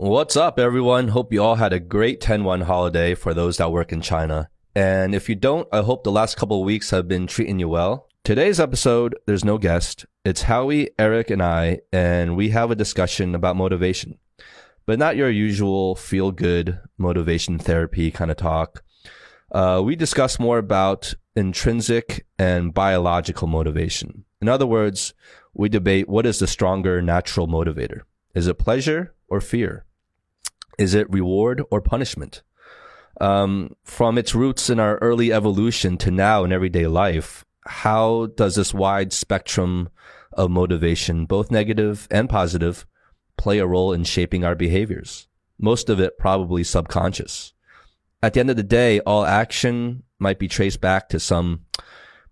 What's up, everyone? Hope you all had a great 10-1 holiday for those that work in China. And if you don't, I hope the last couple weeks have been treating you well. Today's episode, there's no guest. It's Howie, Aric, and I, and we have a discussion about motivation. But not your usual feel good motivation therapy kind of talk. Uh, we discuss more about intrinsic and biological motivation. In other words, we debate what is the stronger natural motivator. Is it pleasure or fear? Is it reward or punishment? Um, from its roots in our early evolution to now in everyday life, how does this wide spectrum of motivation, both negative and positive, play a role in shaping our behaviors? Most of it probably subconscious. At the end of the day, all action might be traced back to some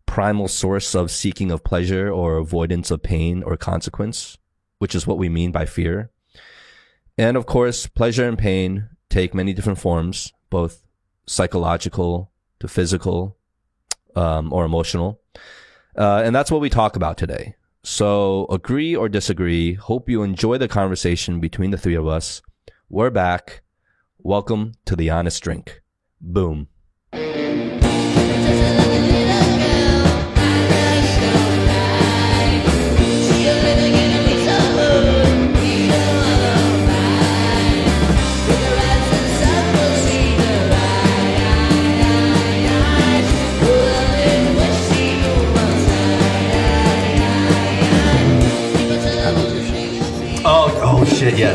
primal source of seeking of pleasure or avoidance of pain or consequence, which is what we mean by fear. And of course, pleasure and pain take many different forms, both psychological to physical um, or emotional. Uh, and that's what we talk about today. So agree or disagree. Hope you enjoy the conversation between the three of us. We're back. Welcome to the Honest Drink. Boom.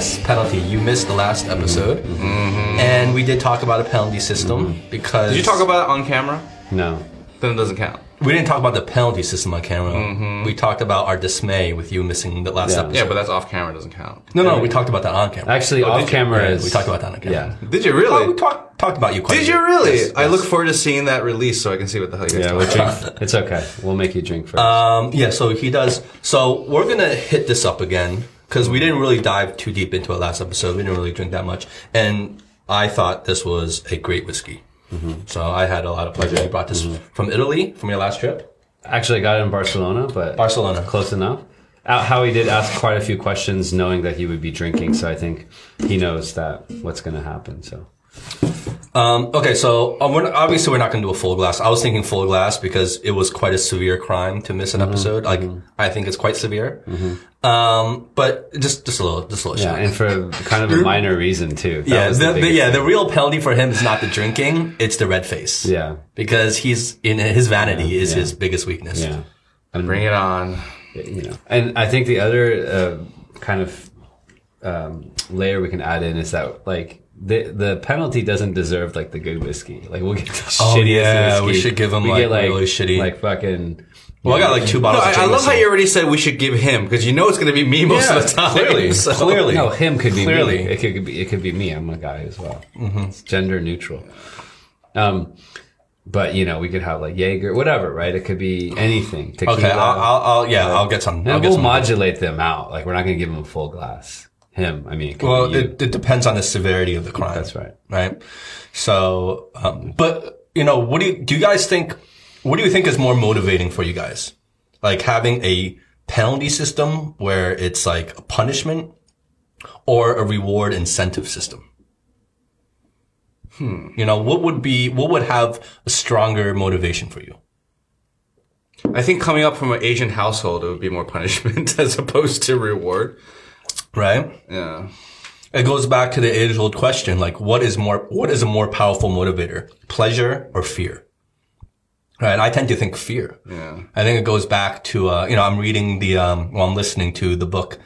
Yes, penalty. You missed the last episode. Mm-hmm. And we did talk about a penalty system mm-hmm. because. Did you talk about it on camera? No. Then it doesn't count. We didn't talk about the penalty system on camera. Mm-hmm. We talked about our dismay with you missing the last Yeah. episode. Yeah, but that's off camera. Doesn't count. no, no, we talked about that on camera. Actually, Oh, off did you? camera is. we talked about that on camera. Yeah. Did you Oh, we really? talked talked about you quite Did a you really? Yes, I look forward to seeing that release so I can see what the hell you guys Yeah, we'll about. drink. it's okay. We'll make you drink first. Um, yeah, so he does. So we're gonna hit this up again because we didn't really dive too deep into it last episode. We didn't really drink that much, and I thought this was a great whiskey. So I had a lot of pleasure. You brought this from Italy from your last trip. Actually, I got it in Barcelona, but Barcelona. close enough. Uh, Howie did ask quite a few questions, knowing that he would be drinking. So I think he knows that what's going to happen. So Um, okay, so um, we're not, obviously we're not going to do a full glass. I was thinking full glass because it was quite a severe crime to miss an episode. Like I think it's quite severe. Um, but just just a little, just a little. yeah, shot. and for kind of a minor reason too. That yeah, was the, the, yeah. The real penalty for him is not the drinking; it's the red face. yeah, because he's in his vanity is yeah. his biggest weakness. yeah. And, Bring it on. you know, and I think the other uh, kind of um, layer we can add in is that like. The the penalty doesn't deserve like the good whiskey. Like we'll get the Oh, shittiest yeah, whiskey. we should give him, we like, get, like really shitty- like fucking. Well, I got like two No, bottles. I, of I love how you already said we should give him because you know it's going to be me most Yeah, of the time. clearly, So- clearly. No, him could be Clearly. me. It could be it could be me. I'm a guy as well. It's gender neutral. Um, but you know, we could have like Jaeger, whatever, right? It could be anything. Tequila. Okay, I'll, I'll, I'll yeah, I'll get some. I'll get we'll some. modulate them out. Like we're not gonna give him a full glass. Him, I mean, it could well, be it, it depends on the severity of the crime. That's right. Right. So, um, but you know, what do you do? You guys think? What do you think is more motivating for you guys? Like having a penalty system where it's like a punishment, or a reward incentive system? Hmm. You know, what would be what would have a stronger motivation for you? I think coming up from an Asian household, it would be more punishment as opposed to reward. Right. Yeah. It goes back to the age old question, like what is more, what is a more powerful motivator? Pleasure or fear? Right. I tend to think fear. Yeah. I think it goes back to, uh, you know, I'm reading the, um, well, I'm listening to the book,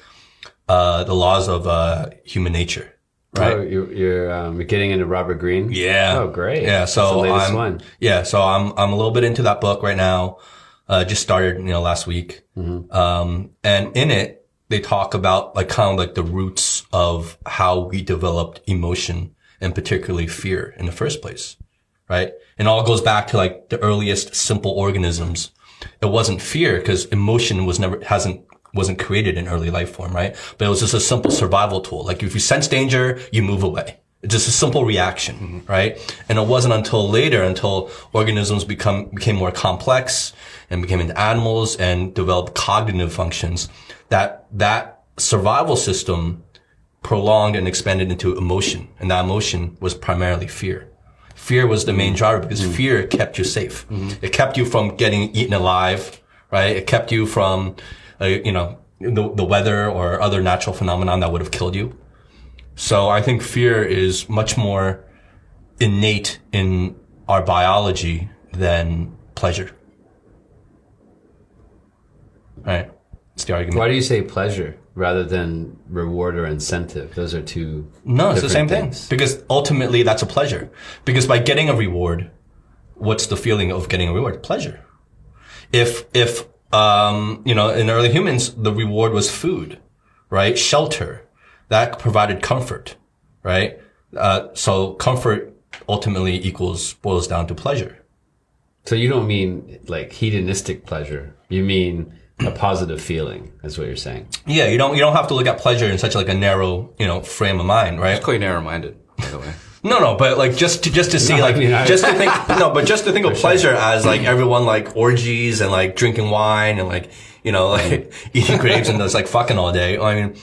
uh, The Laws of, uh, Human Nature. Right. Oh, you're you're, um, getting into Robert Greene. Yeah. Oh, great. Yeah. So I'm, one. yeah. So I'm, I'm a little bit into that book right now. Uh, just started, you know, last week. Mm-hmm. Um, and in it, they talk about like kind of like the roots of how we developed emotion and particularly fear in the first place. Right. And all goes back to like the earliest simple organisms. It wasn't fear because emotion was never, hasn't, wasn't created in early life form, right? But it was just a simple survival tool. Like if you sense danger, you move away. Just a simple reaction, mm-hmm. right? And it wasn't until later, until organisms become, became more complex and became into animals and developed cognitive functions that that survival system prolonged and expanded into emotion. And that emotion was primarily fear. Fear was the main mm-hmm. driver because mm-hmm. fear kept you safe. It kept you from getting eaten alive, right? It kept you from, uh, you know, the, the weather or other natural phenomenon that would have killed you. So I think fear is much more innate in our biology than pleasure. Right? It's the argument. Why do you say pleasure rather than reward or incentive? Those are two. No, it's the same different thing. things. Because ultimately that's a pleasure. Because by getting a reward, what's the feeling of getting a reward? Pleasure. If, if, um, you know, in early humans, the reward was food, right? Shelter. That provided comfort, right? Uh, so comfort ultimately equals, boils down to pleasure. So you don't mean like hedonistic pleasure. You mean a positive feeling. That's what you're saying. Yeah, you don't, you don't have to look at pleasure in such like a narrow, you know, frame of mind, right? It's quite narrow-minded, by the way. No, no, but like just to just to see No, I like mean, I- just to think no, but just to think of pleasure as like everyone like orgies and like drinking wine and like you know like eating grapes and just like fucking all day. I mean,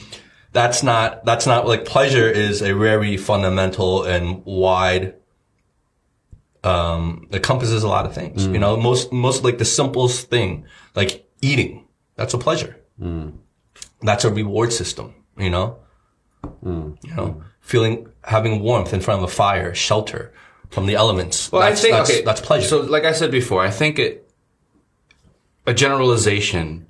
that's not that's not like pleasure is a very fundamental and wide. Um, encompasses a lot of things. You mm. know, most most like the simplest thing, like eating, that's a pleasure. Mm. That's a reward system. You know, mm. you know, feeling having warmth in front of a fire, shelter from the elements. Well, that's, I think that's, okay, that's pleasure. So, like I said before, I think it a generalization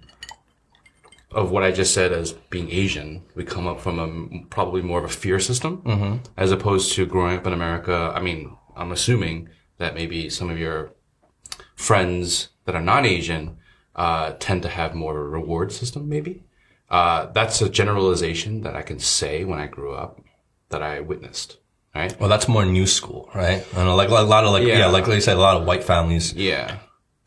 of what I just said as being Asian. We come up from a probably more of a fear system as opposed to growing up in America. I mean, I'm assuming that maybe some of your friends that are non-Asian uh, tend to have more of a reward system. Maybe uh, that's a generalization that I can say when I grew up that I witnessed. Right? well, that's more new school, right? I know, like, like a lot of like yeah, Yeah. like like you said, a lot of white families Yeah.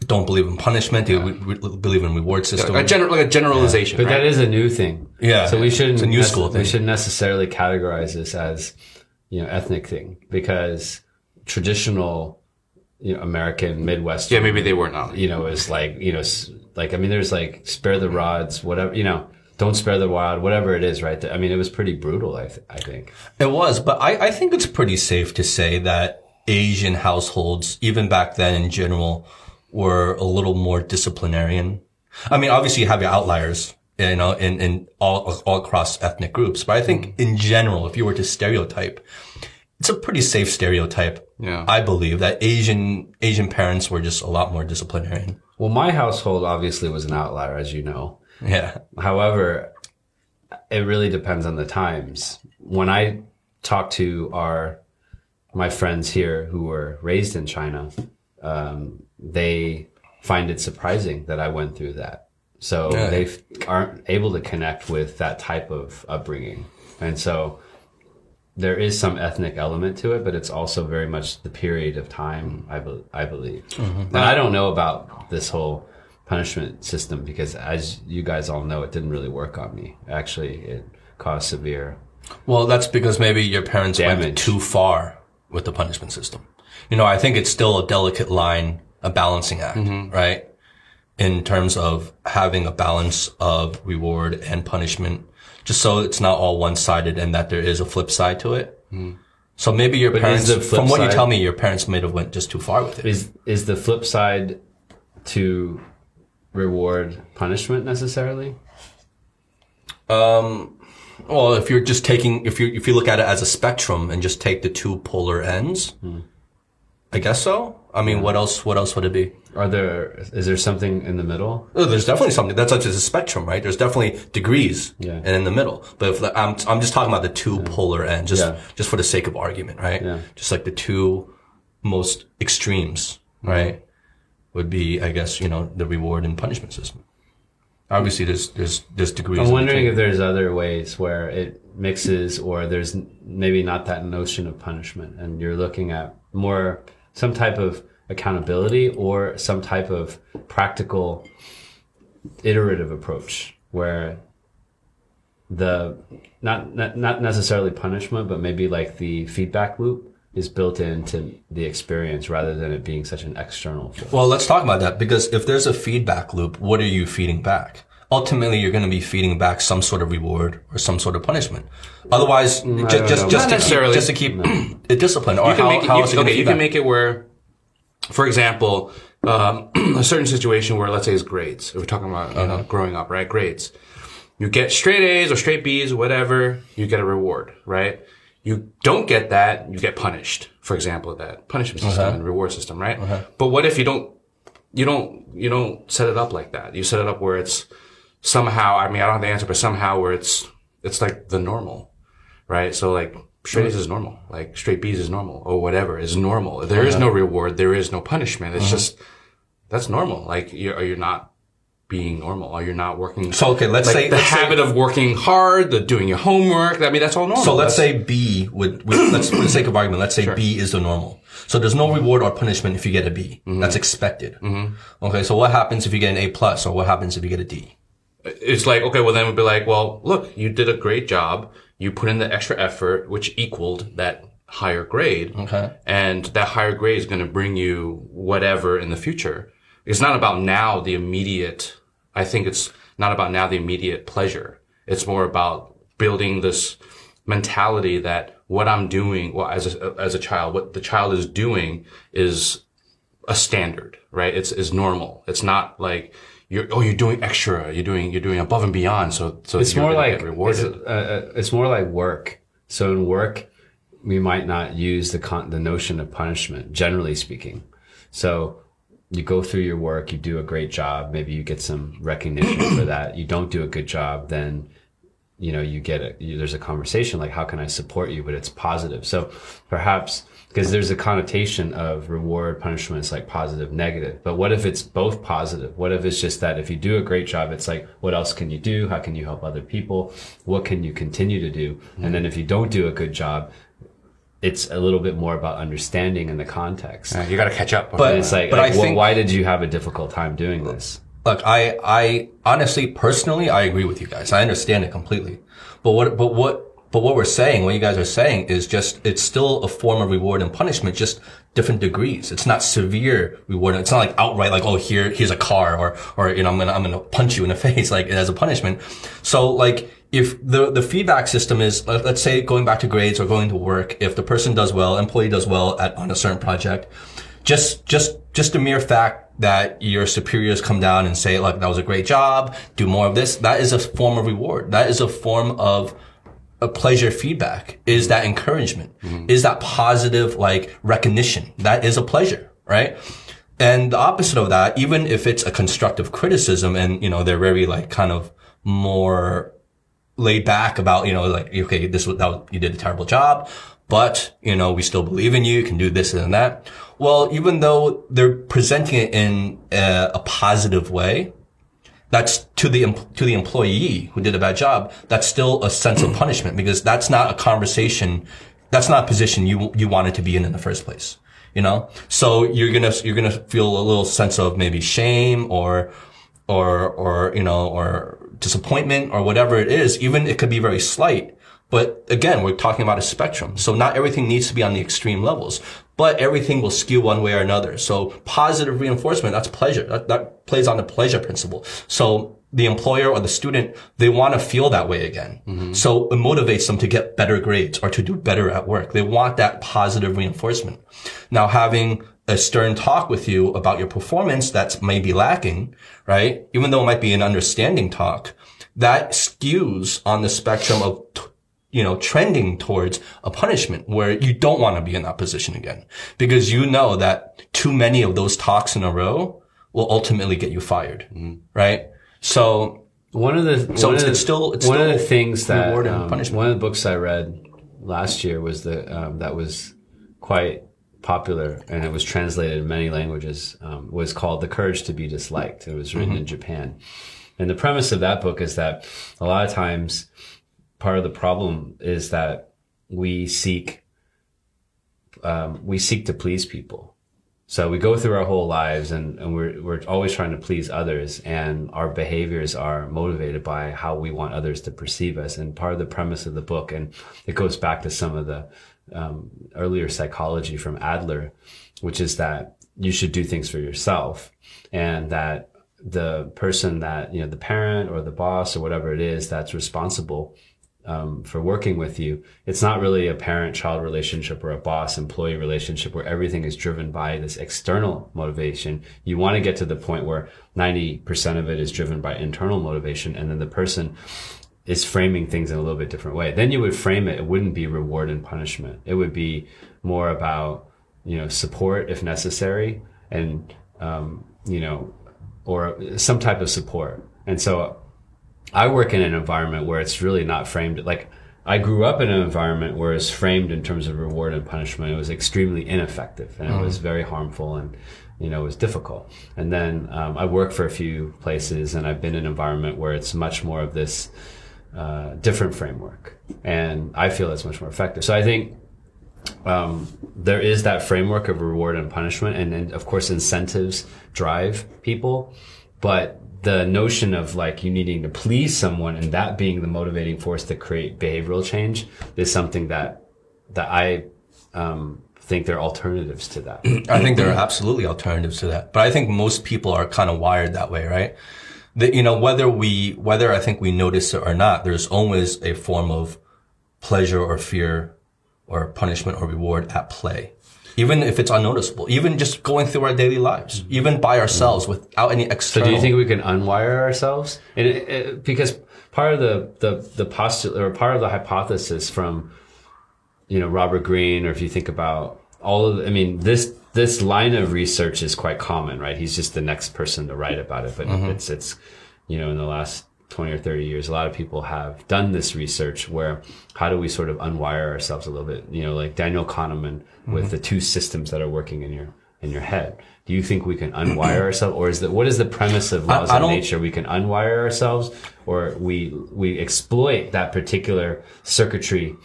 Don't believe in punishment. They re- re- believe in reward system. A gener- like a generalization, But right? that is a new thing. Yeah. So we shouldn't. It's a new nece- school thing. We shouldn't necessarily categorize this as, you know, ethnic thing because traditional, you know, American Midwest. yeah, maybe they were not. you know, is like, you know, like, I mean, there's like spare the rods, whatever, you know, don't spare the rod, whatever it is, right? I mean, it was pretty brutal, I, th- I think. It was, but I, I think it's pretty safe to say that Asian households, even back then in general, were a little more disciplinarian. I mean, obviously you have your outliers, you know, in, in all, all across ethnic groups, but I think in general, if you were to stereotype, it's a pretty safe stereotype. Yeah. I believe that Asian, Asian parents were just a lot more disciplinarian. Well, my household obviously was an outlier, as you know. Yeah. However, it really depends on the times. When I talk to our my friends here who were raised in China, um, they find it surprising that I went through that. So Yeah. they f- aren't able to connect with that type of upbringing, and so there is some ethnic element to it, but it's also very much the period of time. I, be- I believe, mm-hmm. and I don't know about this whole punishment system because, as you guys all know, it didn't really work on me. Actually, it caused severe. Well, that's because maybe your parents went too far with the punishment system. You know, I think it's still a delicate line, a balancing act, mm-hmm. right? In terms of having a balance of reward and punishment, just so it's not all one-sided and that there is a flip side to it. Mm-hmm. So maybe your is parents, from what you tell me, your parents may have went just too far with it. Is is the flip side to reward punishment necessarily? Um, Well, if you're just taking, if you if you look at it as a spectrum and just take the two polar ends, hmm. I guess so. I mean, what else? What else would it be? Are there is there something in the middle? Oh, there's definitely something that's such as a spectrum, right? There's definitely degrees Yeah. and in the middle. But if I'm, I'm just talking about the two polar ends, just, Yeah. just for the sake of argument, right? Yeah. Just like the two most extremes, Mm-hmm. right? Would be, I guess, you know, the reward and punishment system. Obviously, there's, there's, there's degrees. I'm wondering if there's other ways where it mixes, or there's maybe not that notion of punishment, and you're looking at more some type of accountability or some type of practical iterative approach where the not not, not necessarily punishment but maybe like the feedback loop is built into the experience rather than it being such an external force. Well, let's talk about that because if there's a feedback loop, what are you feeding back? Ultimately you're going to be feeding back some sort of reward or some sort of punishment. Otherwise, ju- don't just just to keep, just to keep it disciplined. Or you can how, make it, how you, else are you gonna okay, you can make it where, for example, um, a certain situation where let's say is grades. We're talking about Uh-huh. know, growing up, right? Grades. You get straight A's or straight B's, whatever. You get a reward, right? You don't get that, you get punished. For example, that punishment system Uh-huh. and reward system, right? But what if you don't, you don't, you don't set it up like that? You set it up where it's somehow. I mean, I don't have the answer, but somehow where it's it's like the normal, right? So like straight A's is normal, like straight B's is normal, or whatever is normal. There is no uh-huh. reward, there is no punishment. It's uh-huh. just that's normal. Like you're, you're not being normal, or you're not working. So okay, let's like say the let's say- habit of working hard, the doing your homework. I mean, that's all normal. So let's That's- say B would, would let's for the sake of argument, let's say B is the normal. So there's no reward or punishment if you get a B. Mm-hmm. That's expected. Mm-hmm. Okay, so what happens if you get an A plus, or what happens if you get a D? It's like okay, well then we'd be like, well, look, you did a great job. You put in the extra effort, which equaled that higher grade. Okay. and that higher grade is going to bring you whatever in the future. It's not about now the immediate. I think it's not about now the immediate pleasure. It's more about building this mentality that what I'm doing, well, as a, as a child, what the child is doing is a standard, right? It's is normal. It's not like you're oh you're doing extra, you're doing you're doing above and beyond. So so It's more like. It's, uh, uh, it's more like work. So in work, we might not use the con- the notion of punishment, generally speaking. So you go through your work, you do a great job, maybe you get some recognition for that. You don't do a good job, then you know you get a you, there's a conversation like how can I support you, but it's positive. So perhaps because there's a connotation of reward punishment it's like positive negative. But what if it's both positive? What if it's just that if you do a great job it's like what else can you do? How can you help other people? What can you continue to do? And then if you don't do a good job it's a little bit more about understanding in the context. Uh, you got to catch up. But- it's like, but like, I well, think- why did you have a difficult time doing this? Look, I, I honestly, personally, I agree with you guys. I understand it completely. But what, but what, but what we're saying, what you guys are saying is just, it's still a form of reward and punishment, just different degrees. It's not severe reward. It's not like outright, like, oh, here, here's a car or, or, you know, I'm gonna, I'm gonna punch you in the face, like, as a punishment. So, like, if the, the feedback system is, let- let's say going back to grades or going to work, if the person does well, employee does well at, on a certain project, just just just the mere fact that your superiors come down and say like that was a great job do more of this that is a form of reward that is a form of a pleasure feedback is that encouragement mm-hmm. is that positive like recognition. That is a pleasure right? And the opposite of that even if it's a constructive criticism and you know they're very like kind of more laid back about, you know, like, okay, this was, that was, you did a terrible job, but, you know, we still believe in you, you can do this and that. Well, even though they're presenting it in a, a positive way, that's to the, to the employee who did a bad job, that's still a sense of punishment because that's not a conversation, that's not a position you, you wanted to be in in the first place. You know? So you're gonna, you're gonna feel a little sense of maybe shame or, or, or, you know, or disappointment or whatever it is, even it could be very slight. But again, we're talking about a spectrum. So not everything needs to be on the extreme levels, but everything will skew one way or another. So positive reinforcement, that's pleasure. That, that plays on the pleasure principle. So the employer or the student, they want to feel that way again. Mm-hmm. So it motivates them to get better grades or to do better at work. They want that positive reinforcement. Now having a stern talk with you about your performance that's maybe lacking, right? Even though it might be an understanding talk, that skews on the spectrum of, t- you know, trending towards a punishment where you don't want to be in that position again because you know that too many of those talks in a row will ultimately get you fired, right? So One of the So it's- the- it's still- it's one of the things that um, one of the books I read last year was the um, that was quite popular and it was translated in many languages um, was called The Courage to Be Disliked. It was written Mm-hmm. in Japan, and the premise of that book is that a lot of times part of the problem is that we seek um, we seek to please people. So we go through our whole lives and, and we're, we're always trying to please others and our behaviors are motivated by how we want others to perceive us. And part of the premise of the book, and it goes back to some of the um, earlier psychology from Adler, which is that you should do things for yourself and that the person that you know the parent or the boss or whatever it is that's responsible um, for working with you it's not really a parent child relationship or a boss employee relationship where everything is driven by this external motivation. You want to get to the point where 90% of it is driven by internal motivation and then the person is framing things in a little bit different way. Then you would frame it it wouldn't be reward and punishment. It would be more about you know support if necessary and um, you know or some type of support. And so I work in an environment where it's really not framed like I grew up in an environment where it's framed in terms of reward and punishment. It was extremely ineffective and it was very harmful and you know it was difficult. And then um, I worked for a few places and I've been in an environment where it's much more of this uh, different framework, and I feel it's much more effective. So I think um, there is that framework of reward and punishment, and, and of course incentives drive people, but the notion of like you needing to please someone and that being the motivating force to create behavioral change is something that that I um, think there are alternatives to that. I think there are absolutely alternatives to that, but I think most people are kind of wired that way, right? That you know whether we whether I think we notice it or not, there's always a form of pleasure or fear or punishment or reward at play. Even if it's unnoticeable, even just going through our daily lives, mm-hmm. even by ourselves without any external. So do you think we can unwire ourselves? And it, it, because part of the, the, the postulate or part of the hypothesis from, you know, Robert Greene, or if you think about all of, I mean, this, this line of research is quite common, right? He's just the next person to write about it, but mm-hmm. it's, it's, you know, in the last 20 or 30 years, a lot of people have done this research where how do we sort of unwire ourselves a little bit? You know, like Daniel Kahneman with mm-hmm. the two systems that are working in your, in your head. Do you think we can unwire ourselves or is that, what is the premise of laws I of nature? We can unwire ourselves or we, we exploit that particular circuitry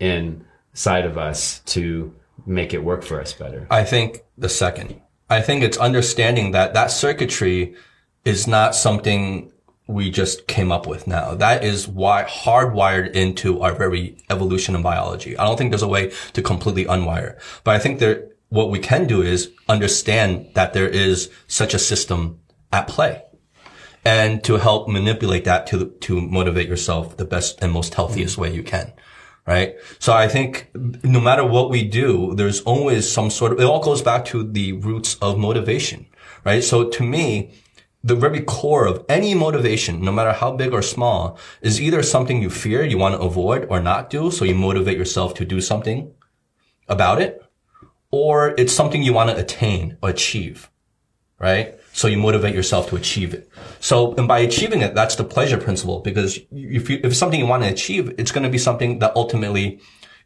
inside of us to make it work for us better. I think the second. I think it's understanding that that circuitry is not something we just came up with now. That is why hardwired into our very evolution in biology. I don't think there's a way to completely unwire, but I think there, what we can do is understand that there is such a system at play and to help manipulate that to, to motivate yourself the best and most healthiest way you can. Right. So I think no matter what we do, there's always some sort of, it all goes back to the roots of motivation. Right. So to me, the very core of any motivation, no matter how big or small, is either something you fear, you want to avoid or not do. So you motivate yourself to do something about it, or it's something you want to attain or achieve. Right. So you motivate yourself to achieve it. So, and by achieving it, that's the pleasure principle because if you, if it's something you want to achieve, it's going to be something that ultimately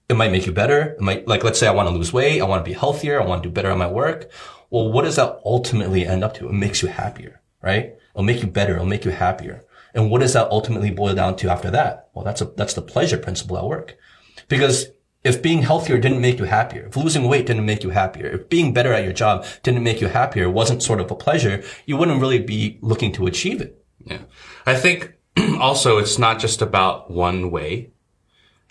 it might make you better. It might, like, let's say I want to lose weight. I want to be healthier. I want to do better at my work. Well, what does that ultimately end up to? It makes you happier, right? It'll make you better. It'll make you happier. And what does that ultimately boil down to after that? Well, that's a, that's the pleasure principle at work. Because if being healthier didn't make you happier, if losing weight didn't make you happier, if being better at your job didn't make you happier, wasn't sort of a pleasure, you wouldn't really be looking to achieve it. Yeah. I think also it's not just about one way.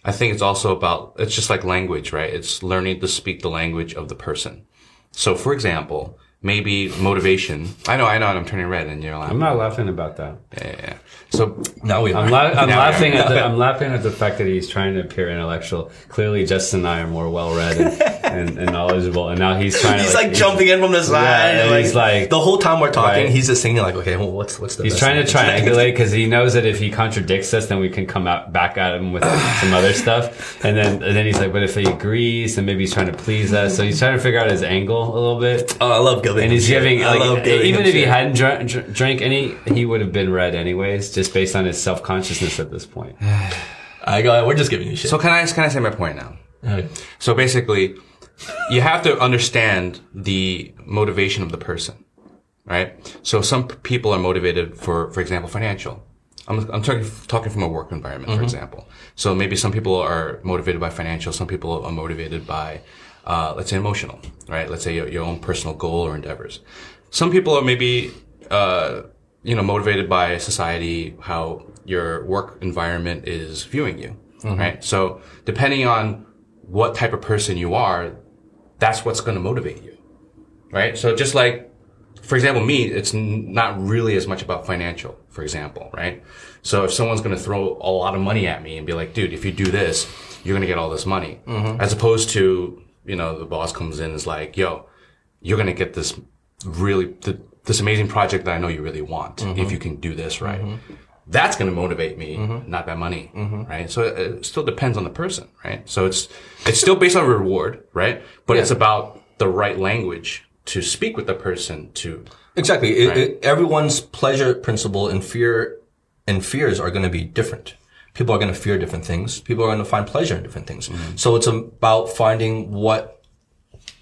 I think it's also about, it's just like language, right? It's learning to speak the language of the person. So for example, maybe motivation. I know, I know, and I'm turning red and you're laughing. I'm not laughing about that. Yeah, yeah, yeah. So Now we are. I'm, la- I'm Now- laughing at the I'm laughing at the fact that he's trying to appear intellectual. Clearly, Justin and I are more well read and, and, and knowledgeable, and now he's trying. He's to, like, jumping in from the side. Yeah, like, he's like- the whole time we're talking, Right. he's just thinking like, okay, well, what's what's the He's best trying to thing say? triangulate because he knows that if he contradicts us, then we can come out back at him with some other stuff. And then and then he's like, but if he agrees, then maybe he's trying to please us. So he's trying to figure out his angle a little bit. Oh, I love giving. And he's shit. giving, I love like, even him if he hadn't dr- dr- drank any, he would have been red anyways, just based on his self consciousness at this point. I go. We're just giving you shit. So can I can I say my point now? Okay. So basically, you have to understand the motivation of the person, right? So some people are motivated for, for example, financial. I'm, I'm talking, talking from a work environment, for mm-hmm. example. So maybe some people are motivated by financial. Some people are motivated by, uh, let's say emotional, right? Let's say your, your own personal goal or endeavors. Some people are maybe, uh, you know, motivated by society, how your work environment is viewing you, right? So depending on what type of person you are, that's what's going to motivate you, right? So just like for example, me, it's not really as much about financial, for example, right? So if someone's going to throw a lot of money at me and be like, dude, if you do this, you're going to get all this money. As opposed to, you know, the boss comes in and is like, yo, you're going to get this really, th- this amazing project that I know you really want if mm-hmm. you can do this right. Mm-hmm. That's going to motivate me, mm-hmm. not that money, right? So it, it still depends on the person, right? So it's, it's still based on reward, right? But it's about the right language to speak with the person to, Exactly. It, it, everyone's pleasure principle and fear and fears are going to be different. People are going to fear different things. People are going to find pleasure in different things. Mm-hmm. So it's about finding what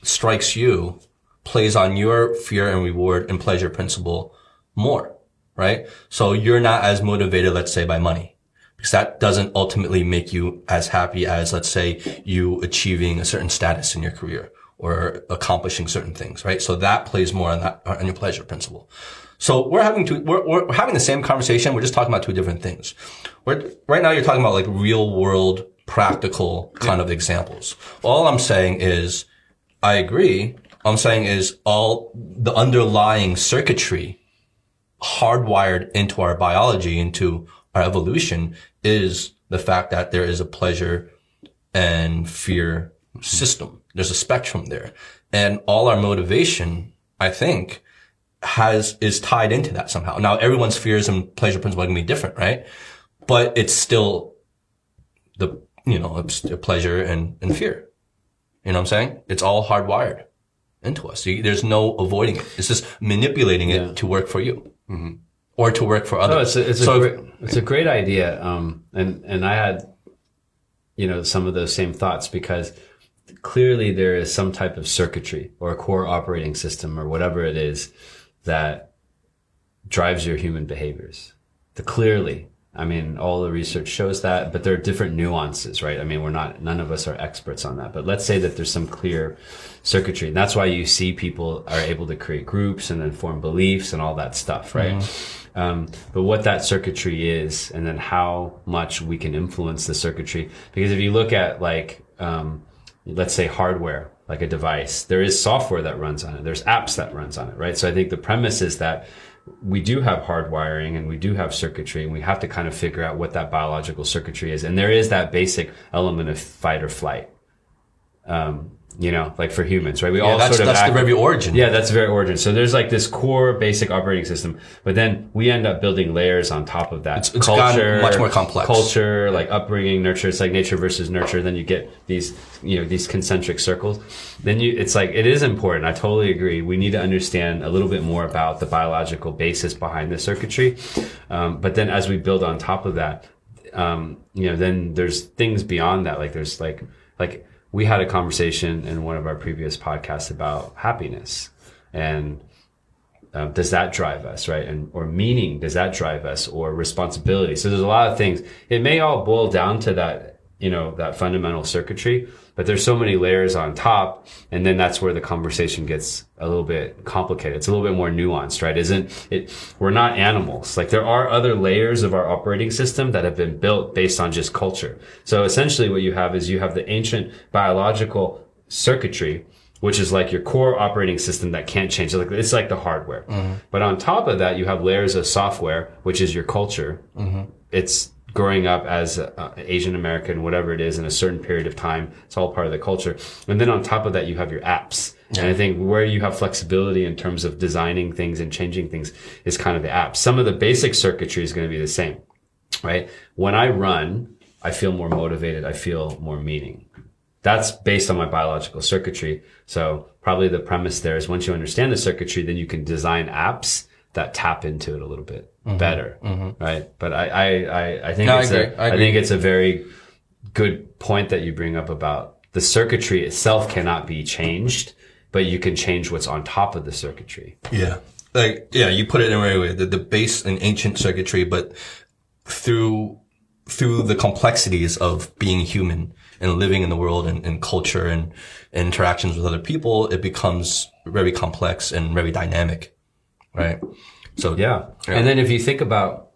strikes you, plays on your fear and reward and pleasure principle more, right? So you're not as motivated, let's say, by money. Because that doesn't ultimately make you as happy as, let's say, you achieving a certain status in your career or accomplishing certain things, right? So that plays more on that, on your pleasure principle. So we're having to, we're, we're having the same conversation. We're just talking about two different things. We're, right now you're talking about like real world, practical kind of examples. All I'm saying is, I agree. All I'm saying is all the underlying circuitry hardwired into our biology, into our evolution is the fact that there is a pleasure and fear system. There's a spectrum there. And all our motivation, I think, has, is tied into that somehow. Now, everyone's fears and pleasure principle are going to be different, right? But it's still the, you know, the pleasure and, and fear. You know what I'm saying? It's all hardwired into us. There's no avoiding it. It's just manipulating it to work for you. Or to work for others. No, it's a, it's a So- great, it's a great idea. Um, and and I had, you know, some of those same thoughts because clearly there is some type of circuitry or a core operating system or whatever it is that drives your human behaviors. The clearly, I mean, all the research shows that, but there are different nuances, right? I mean, we're not, none of us are experts on that, but let's say that there's some clear circuitry. And that's why you see people are able to create groups and then form beliefs and all that stuff, right? Um, but what that circuitry is and then how much we can influence the circuitry. Because if you look at like, um, let's say hardware, like a device, there is software that runs on it. There's apps that runs on it, right? So I think the premise is that we do have hardwiring and we do have circuitry and we have to kind of figure out what that biological circuitry is. And there is that basic element of fight or flight. Um, you know, like for humans, right? We all that's, sort of that's act- the very origin. yeah, that's the very origin. So there's like this core basic operating system, but then we end up building layers on top of that. It's- it's gotten much more complex. Culture, like upbringing, nurture. It's like nature versus nurture. Then you get these, you know, these concentric circles. Then you, it's like, it is important. I totally agree. We need to understand a little bit more about the biological basis behind the circuitry. Um, but then as we build on top of that, um, you know, then there's things beyond that. Like there's like, like we had a conversation in one of our previous podcasts about happiness and um, does that drive us, right? And or meaning does that drive us, or responsibility? So there's a lot of things. It may all boil down to that, you know, that fundamental circuitry, but there's so many layers on top, and then that's where the conversation gets a little bit complicated. It's a little bit more nuanced, right? Isn't it? We're not animals. Like there are other layers of our operating system that have been built based on just culture. So essentially, what you have is you have the ancient biological circuitry which is like your core operating system that can't change. Like it's like the hardware. Mm-hmm. But on top of that, you have layers of software, which is your culture. Mm-hmm. It's growing up as uh, Asian American, whatever it is, in a certain period of time. It's all part of the culture. And then on top of that, you have your apps. And I think where you have flexibility in terms of designing things and changing things is kind of the apps. Some of the basic circuitry is going to be the same, right? When I run, I feel more motivated. I feel more meaning that's based on my biological circuitry. So probably the premise there is once you understand the circuitry, then you can design apps that tap into it a little bit Mm-hmm. better, mm-hmm. right? But I, I, I, I think No, I it's agree. a, I I agree. think it's a very good point that you bring up about the circuitry itself cannot be changed, but you can change what's on top of the circuitry. Yeah. Like, yeah, you put it in a right way. The, the base and ancient circuitry, but through, through the complexities of being human and living in the world and, and culture and, and interactions with other people, it becomes very complex and very dynamic. Right. So Yeah. And then if you think about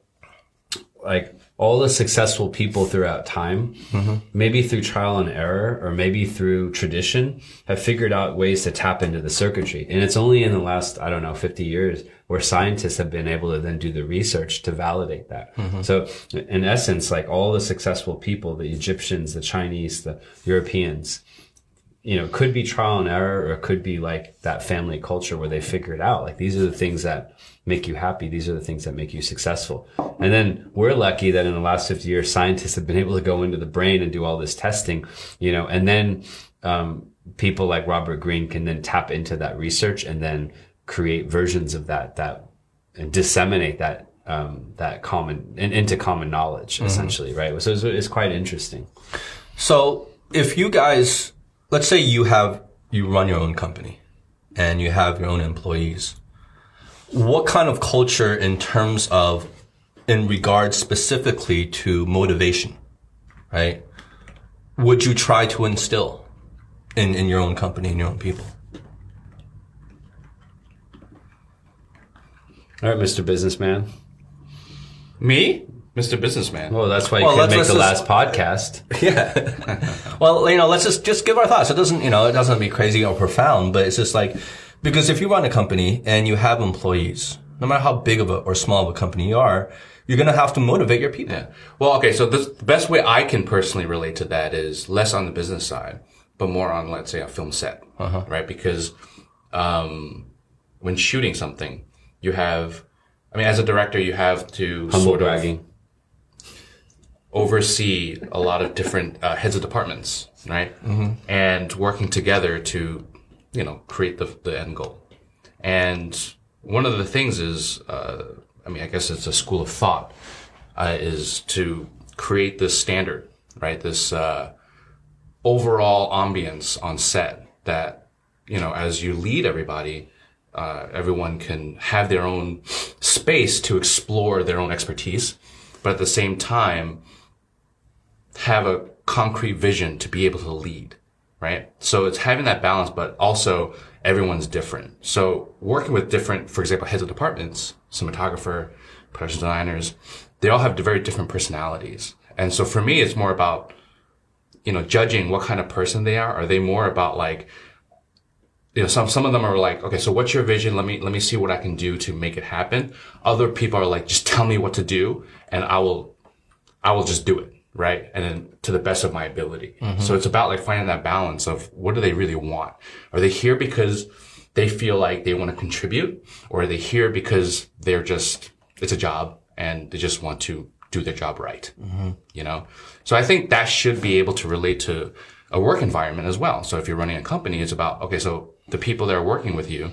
like all the successful people throughout time, mm-hmm. maybe through trial and error or maybe through tradition, have figured out ways to tap into the circuitry. And it's only in the last, I don't know, 50 years where scientists have been able to then do the research to validate that. Mm-hmm. So in essence, like all the successful people, the Egyptians, the Chinese, the Europeans, you know, could be trial and error or it could be like that family culture where they figure it out. Like these are the things that make you happy. These are the things that make you successful. And then we're lucky that in the last 50 years, scientists have been able to go into the brain and do all this testing, you know, and then, um, people like Robert Greene can then tap into that research and then create versions of that, that and disseminate that, um, that common and into common knowledge essentially, right? So it's, it's quite interesting. So if you guys, let's say you have, you run your own company and you have your own employees, what kind of culture in terms of, in regard specifically to motivation, right? Would you try to instill in, in your own company and your own people? All right, Mr. Businessman. Me, Mr. Businessman. Well, that's why you Well, couldn't make the let's last podcast. Yeah. well, you know, let's just just give our thoughts. It doesn't, you know, it doesn't be crazy or profound, but it's just like because if you run a company and you have employees, no matter how big of a or small of a company you are, you're gonna have to motivate your people. Yeah. Well, okay. So this, the best way I can personally relate to that is less on the business side, but more on, let's say, a film set, right? Because, um, when shooting something, you have, I mean, as a director, you have to Humble sort of oversee a lot of different uh, heads of departments, right? Mm-hmm. And working together to, you know, create the, the end goal. And one of the things is, uh, I mean, I guess it's a school of thought, uh, is to create this standard, right? This uh, overall ambience on set that, you know, as you lead everybody, uh, everyone can have their own space to explore their own expertise, but at the same time, have a concrete vision to be able to lead, right? So it's having that balance, but also everyone's different. So working with different, for example, heads of departments, cinematographer, production designers, they all have very different personalities. And so for me, it's more about, you know, judging what kind of person they are. Are they more about like, you know, some, some of them are like, okay, so what's your vision? Let me, let me see what I can do to make it happen. Other people are like, just tell me what to do and I will, I will just do it. Right. And then to the best of my ability. Mm-hmm. So it's about like finding that balance of what do they really want? Are they here because they feel like they want to contribute or are they here because they're just, it's a job and they just want to do their job right? Mm-hmm. You know? So I think that should be able to relate to a work environment as well. So if you're running a company, it's about, okay, so the people that are working with you,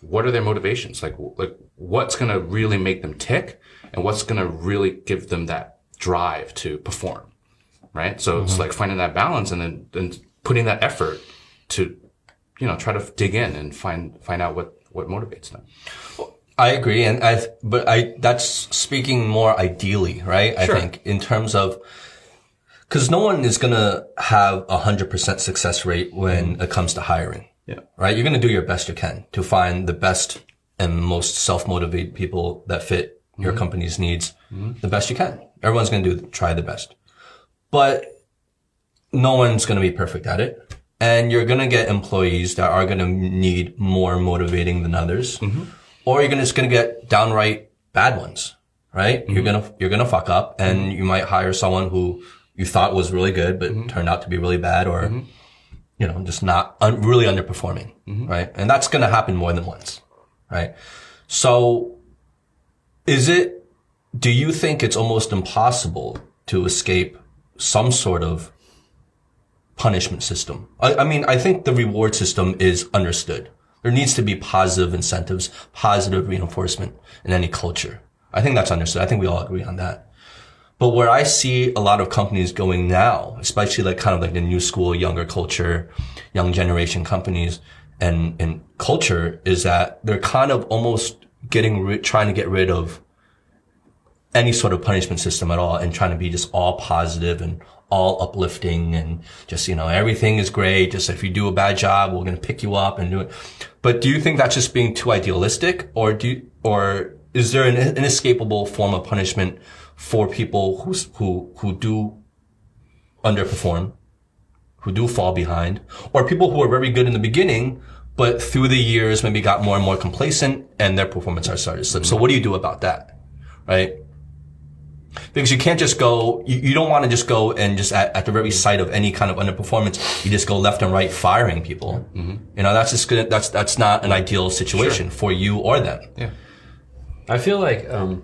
what are their motivations? Like, like what's going to really make them tick and what's going to really give them that drive to perform? Right. So it's mm-hmm. like finding that balance and then, then putting that effort to, you know, try to dig in and find, find out what, what motivates them. I agree, and I, but I, that's speaking more ideally, right? Sure. I think in terms of, cause no one is gonna have a hundred percent success rate when mm-hmm. it comes to hiring. Yeah. Right? You're gonna do your best you can to find the best and most self-motivated people that fit your mm-hmm. company's needs the best you can. Everyone's gonna do, try the best. But no one's gonna be perfect at it. And you're gonna get employees that are gonna need more motivating than others mm-hmm. or you're gonna just gonna get downright bad ones, right? You're mm-hmm. gonna you're gonna fuck up, and mm-hmm. you might hire someone who you thought was really good, but turned out to be really bad, or you know, just not un- really underperforming, right? And that's gonna happen more than once, right? So, is it? Do you think it's almost impossible to escape some sort of punishment system? I, I mean, I think the reward system is understood. There needs to be positive incentives, positive reinforcement in any culture. I think that's understood. I think we all agree on that. But where I see a lot of companies going now, especially like kind of like the new school, younger culture, young generation companies and, and culture is that they're kind of almost getting, trying to get rid of any sort of punishment system at all and trying to be just all positive and all uplifting and just, you know, everything is great. Just if you do a bad job, we're going to pick you up and do it. But do you think that's just being too idealistic or do you, or is there an inescapable form of punishment for people who who who do underperform, who do fall behind, or people who are very good in the beginning, but through the years maybe got more and more complacent and their performance started to slip. So what do you do about that? Right? Because you can't just go, you, you don't want to just go and just at, at, the very sight of any kind of underperformance, you just go left and right firing people. Mm-hmm. You know, that's just good. That's, that's not an ideal situation sure. for you or them. Yeah. I feel like, um,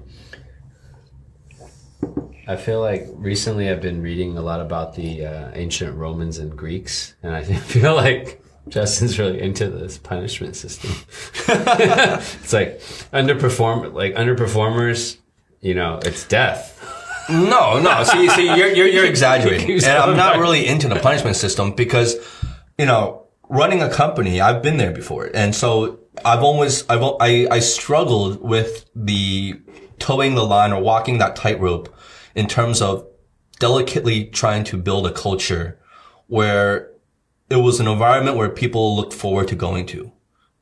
I feel like recently I've been reading a lot about the uh, ancient Romans and Greeks, and I feel like Justin's really into this punishment system. it's like underperform, like underperformers. You know, it's death. No, no. See, see, you're you're, you're exaggerating, and I'm not really into the punishment system because, you know, running a company, I've been there before, and so I've always I've I I struggled with the towing the line or walking that tightrope in terms of delicately trying to build a culture where it was an environment where people looked forward to going to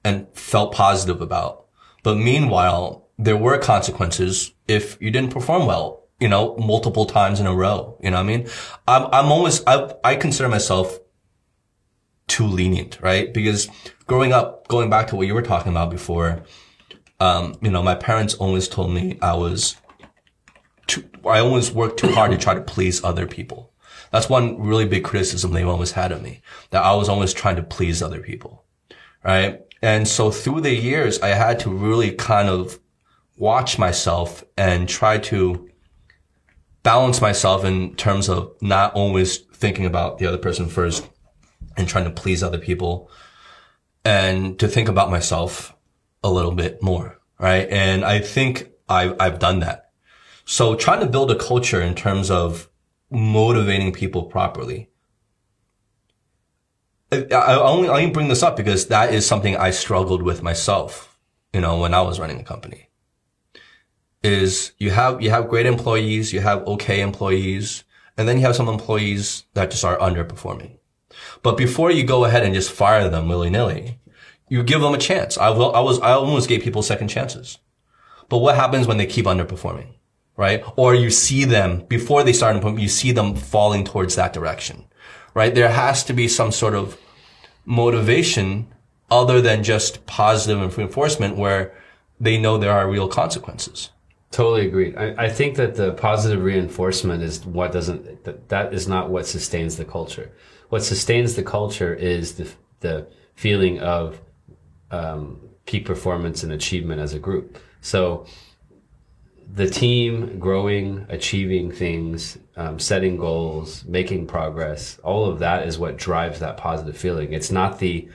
and felt positive about. But meanwhile, there were consequences if you didn't perform well, you know, multiple times in a row. You know what I mean? I'm, I'm always, I, I consider myself too lenient, right? Because growing up, going back to what you were talking about before, um, you know, my parents always told me I was too, I always worked too hard to try to please other people. That's one really big criticism they've always had of me, that I was always trying to please other people. Right. And so through the years, I had to really kind of watch myself and try to balance myself in terms of not always thinking about the other person first and trying to please other people and to think about myself a little bit more. Right. And I think I've, I've done that. So trying to build a culture in terms of motivating people properly. I only, I only bring this up because that is something I struggled with myself, you know, when I was running a company. Is you have, you have great employees, you have okay employees, and then you have some employees that just are underperforming. But before you go ahead and just fire them willy nilly, you give them a chance. I will, I was, I almost gave people second chances. But what happens when they keep underperforming? right? Or you see them before they start improving, you see them falling towards that direction, right? There has to be some sort of motivation other than just positive reinforcement where they know there are real consequences. Totally agreed. I, I think that the positive reinforcement is what doesn't, that, that is not what sustains the culture. What sustains the culture is the, the feeling of um, peak performance and achievement as a group. So the team growing, achieving things, um, setting goals, making progress, all of that is what drives that positive feeling. It's not the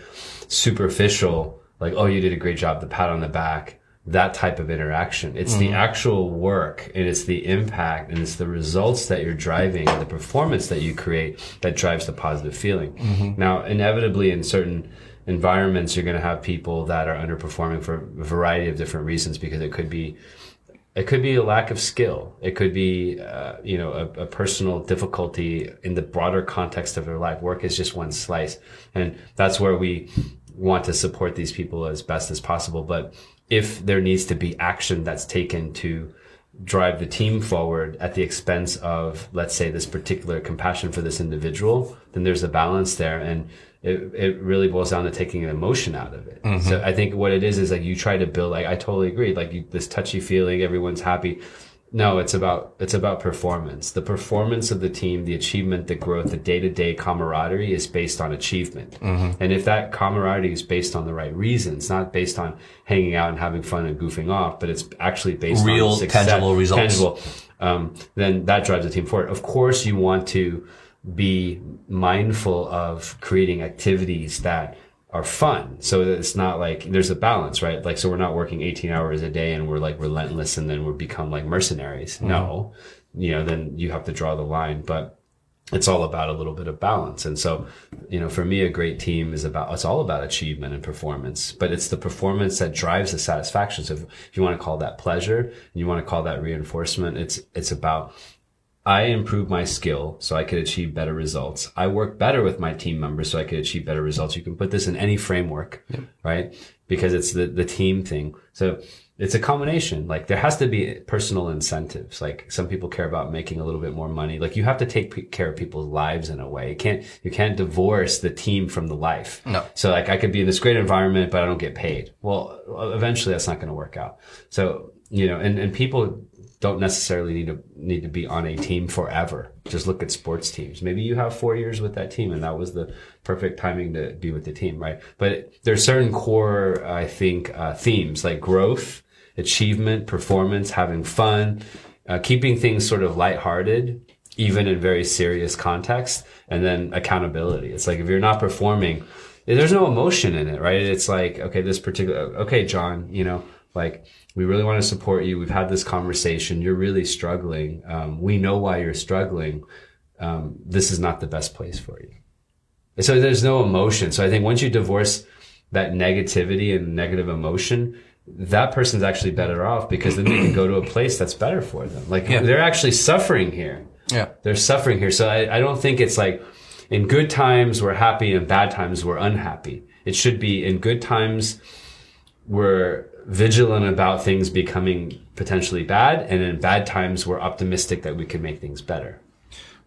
superficial, like, oh, you did a great job, the pat on the back, that type of interaction. It's mm-hmm. the actual work and it's the impact and it's the results that you're driving and the performance that you create that drives the positive feeling. Mm-hmm. Now, inevitably in certain environments, you're going to have people that are underperforming for a variety of different reasons because it could be it could be a lack of skill. It could be, uh, you know, a, a, personal difficulty in the broader context of their life. Work is just one slice. And that's where we want to support these people as best as possible. But if there needs to be action that's taken to drive the team forward at the expense of, let's say, this particular compassion for this individual, then there's a balance there. And it, it really boils down to taking an emotion out of it. Mm-hmm. So I think what it is is like you try to build, like I totally agree, like you, this touchy feeling, everyone's happy. No, it's about it's about performance. The performance of the team, the achievement, the growth, the day to day camaraderie is based on achievement. Mm-hmm. And if that camaraderie is based on the right reasons, not based on hanging out and having fun and goofing off, but it's actually based real on success, tangible results, tangible, um, then that drives the team forward. Of course, you want to be mindful of creating activities that are fun. So it's not like there's a balance, right? Like, so we're not working 18 hours a day and we're like relentless and then we become like mercenaries. Mm-hmm. No, you know, then you have to draw the line, but it's all about a little bit of balance. And so, you know, for me, a great team is about, it's all about achievement and performance, but it's the performance that drives the satisfaction. So if, if you want to call that pleasure and you want to call that reinforcement, it's, it's about I improve my skill so I could achieve better results. I work better with my team members so I could achieve better results. You can put this in any framework, right? Because it's the, the team thing. So it's a combination. Like there has to be personal incentives. Like some people care about making a little bit more money. Like you have to take care of people's lives in a way. You can't, you can't divorce the team from the life. No. So like I could be in this great environment, but I don't get paid. Well, eventually that's not going to work out. So, you know, and, and people don't necessarily need to need to be on a team forever. Just look at sports teams. Maybe you have four years with that team, and that was the perfect timing to be with the team, right? But there's certain core, I think, uh, themes like growth, achievement, performance, having fun, uh, keeping things sort of lighthearted, even in very serious context, and then accountability. It's like if you're not performing, there's no emotion in it, right? It's like, okay, this particular, okay, John, you know, like we really want to support you. We've had this conversation. You're really struggling. Um, we know why you're struggling. Um, this is not the best place for you. So there's no emotion. So I think once you divorce that negativity and negative emotion, that person's actually better off because then they can go to a place that's better for them. Like Yeah. they're actually suffering here. Yeah. They're suffering here. So I, I don't think it's like in good times we're happy and bad times we're unhappy. It should be in good times we're vigilant about things becoming potentially bad and in bad times we're optimistic that we can make things better.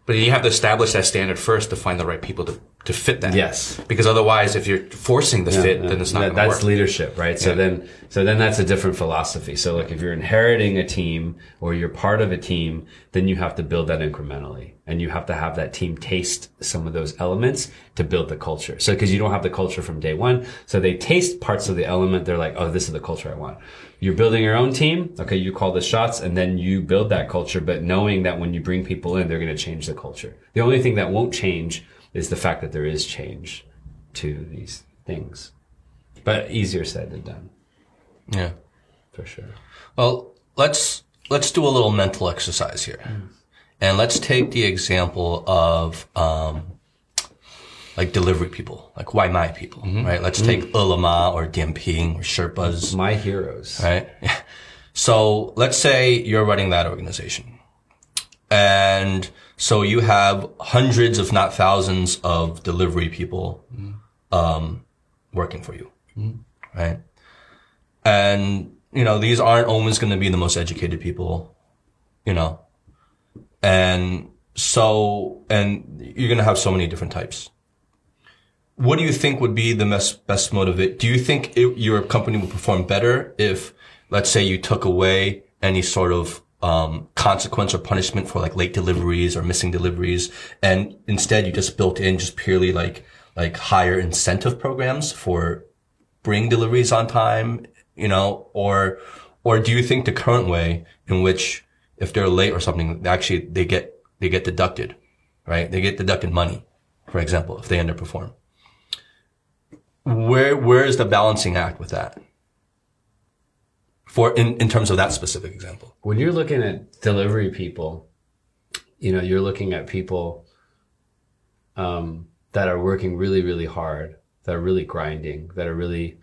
But you have to establish that standard first to find the right people to, to fit that. Yes. Because otherwise, if you're forcing the fit, then it's not That- that's work. leadership, right? So Yeah. then, so then that's a different philosophy. So like if you're inheriting a team or you're part of a team, then you have to build that incrementally and you have to have that team taste some of those elements to build the culture. So because you don't have the culture from day one. So they taste parts of the element. They're like, oh, this is the culture I want. You're building your own team. Okay. You call the shots and then you build that culture, but knowing that when you bring people in, they're going to change the culture. The only thing that won't change is the fact that there is change to these things. But easier said than done, Yeah. for sure. Well, let's let's do a little mental exercise here, and let's take the example of um, like delivery people, like Wai Mai people, right? Let's take Ele.me or Dianping or Sherpas, My heroes. right? So let's say you're running that organization. And so you have hundreds, if not thousands of delivery people, um, working for you, right? And, you know, these aren't always going to be the most educated people, you know, and so, and you're going to have so many different types. What do you think would be the best, best motivate? Do you think it, your company would perform better if, let's say you took away any sort of, um, consequence or punishment for like late deliveries or missing deliveries and instead you just built in just purely like, like higher incentive programs for bring deliveries on time, you know, or, or do you think the current way in which if they're late or something, actually they get, they get deducted, right? They get deducted money, for example, if they underperform. Where, where is the balancing act with that? For, in, in terms of that specific example. When you're looking at delivery people, you know, you're looking at people um, that are working really, really hard, that are really grinding, that are really,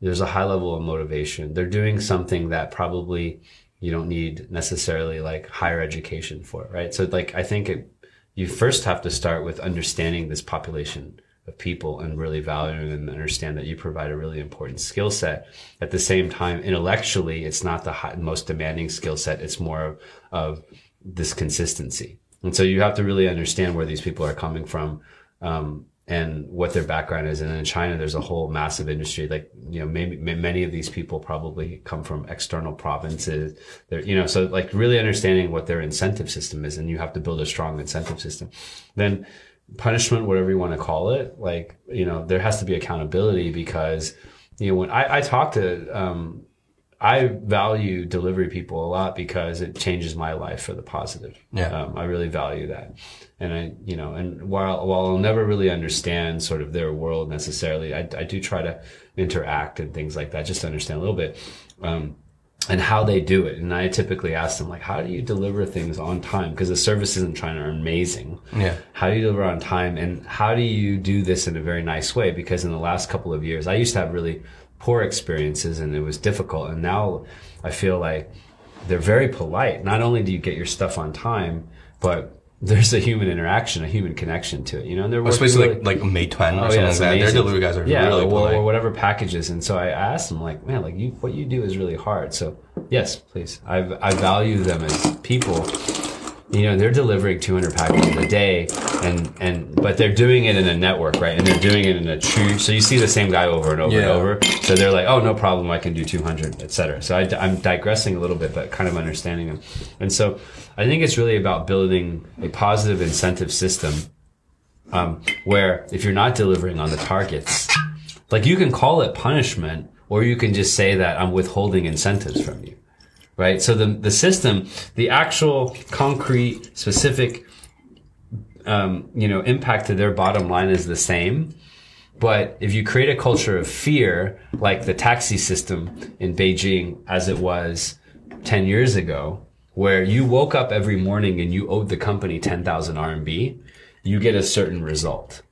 there's a high level of motivation. They're doing something that probably you don't need necessarily like higher education for, right? So like, I think it, you first have to start with understanding this population of people and really valuing and understand that you provide a really important skill set. At the same time, intellectually, it's not the high, most demanding skill set. It's more of, of this consistency. And so you have to really understand where these people are coming from. Um, and what their background is. And in China, there's a whole massive industry. Like, you know, maybe many of these people probably come from external provinces. They're, you know, so like really understanding what their incentive system is. And you have to build a strong incentive system. Then punishment, whatever you want to call it, like, you know, there has to be accountability because, you know, when I, I talk to, um, I value delivery people a lot because it changes my life for the positive. Yeah. Um, I really value that. And I, you know, and while, while I'll never really understand sort of their world necessarily, I, I do try to interact and things like that just to understand a little bit. Um, and how they do it. And I typically ask them, like, how do you deliver things on time? Because the services in China are amazing. Yeah. How do you deliver on time? And how do you do this in a very nice way? Because in the last couple of years, I used to have really poor experiences and it was difficult. And now I feel like they're very polite. Not only do you get your stuff on time, but there's a human interaction, a human connection to it, you know, and they're Especially really- like, like Meituan or Oh, something yeah, like that. Their delivery guys are yeah, really or, or whatever packages. And so I asked them, like, man, like you, what you do is really hard. So yes, please, I I value them as people. You know, they're delivering 200 packages a day, and and but they're doing it in a network, right? And they're doing it in a true. So you see the same guy over and over and over. So they're like, oh, no problem, I can do 200, et cetera. So I, am digressing a little bit, but kind of understanding them. And so I think it's really about building a positive incentive system um, where if you're not delivering on the targets, like you can call it punishment, or you can just say that I'm withholding incentives from you, right? So the the system, the actual concrete, specific, um, you know, impact to their bottom line is the same. But if you create a culture of fear, like the taxi system in Beijing as it was 10 years ago, where you woke up every morning and you owed the company 10,000 RMB, you get a certain result.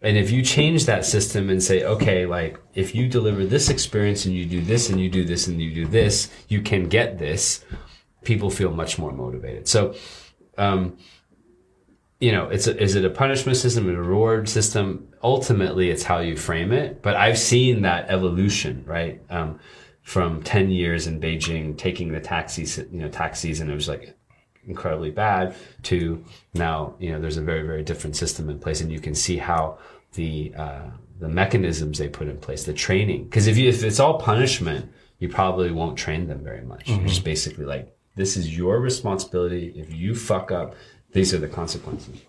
And if you change that system and say, okay, like if you deliver this experience and you do this and you do this and you do this, you can get this, people feel much more motivated. So, um, you know, it's a, is it a punishment system, a reward system? Ultimately, it's how you frame it. But I've seen that evolution, right? Um, from 10 years in Beijing, taking the taxis, you know, taxis, and it was like incredibly bad to now, you know, there's a very, very different system in place. And you can see how the, uh, the mechanisms they put in place, the training. Because if you, if it's all punishment, you probably won't train them very much. You're just basically like, this is your responsibility. If you fuck up, these are the consequences.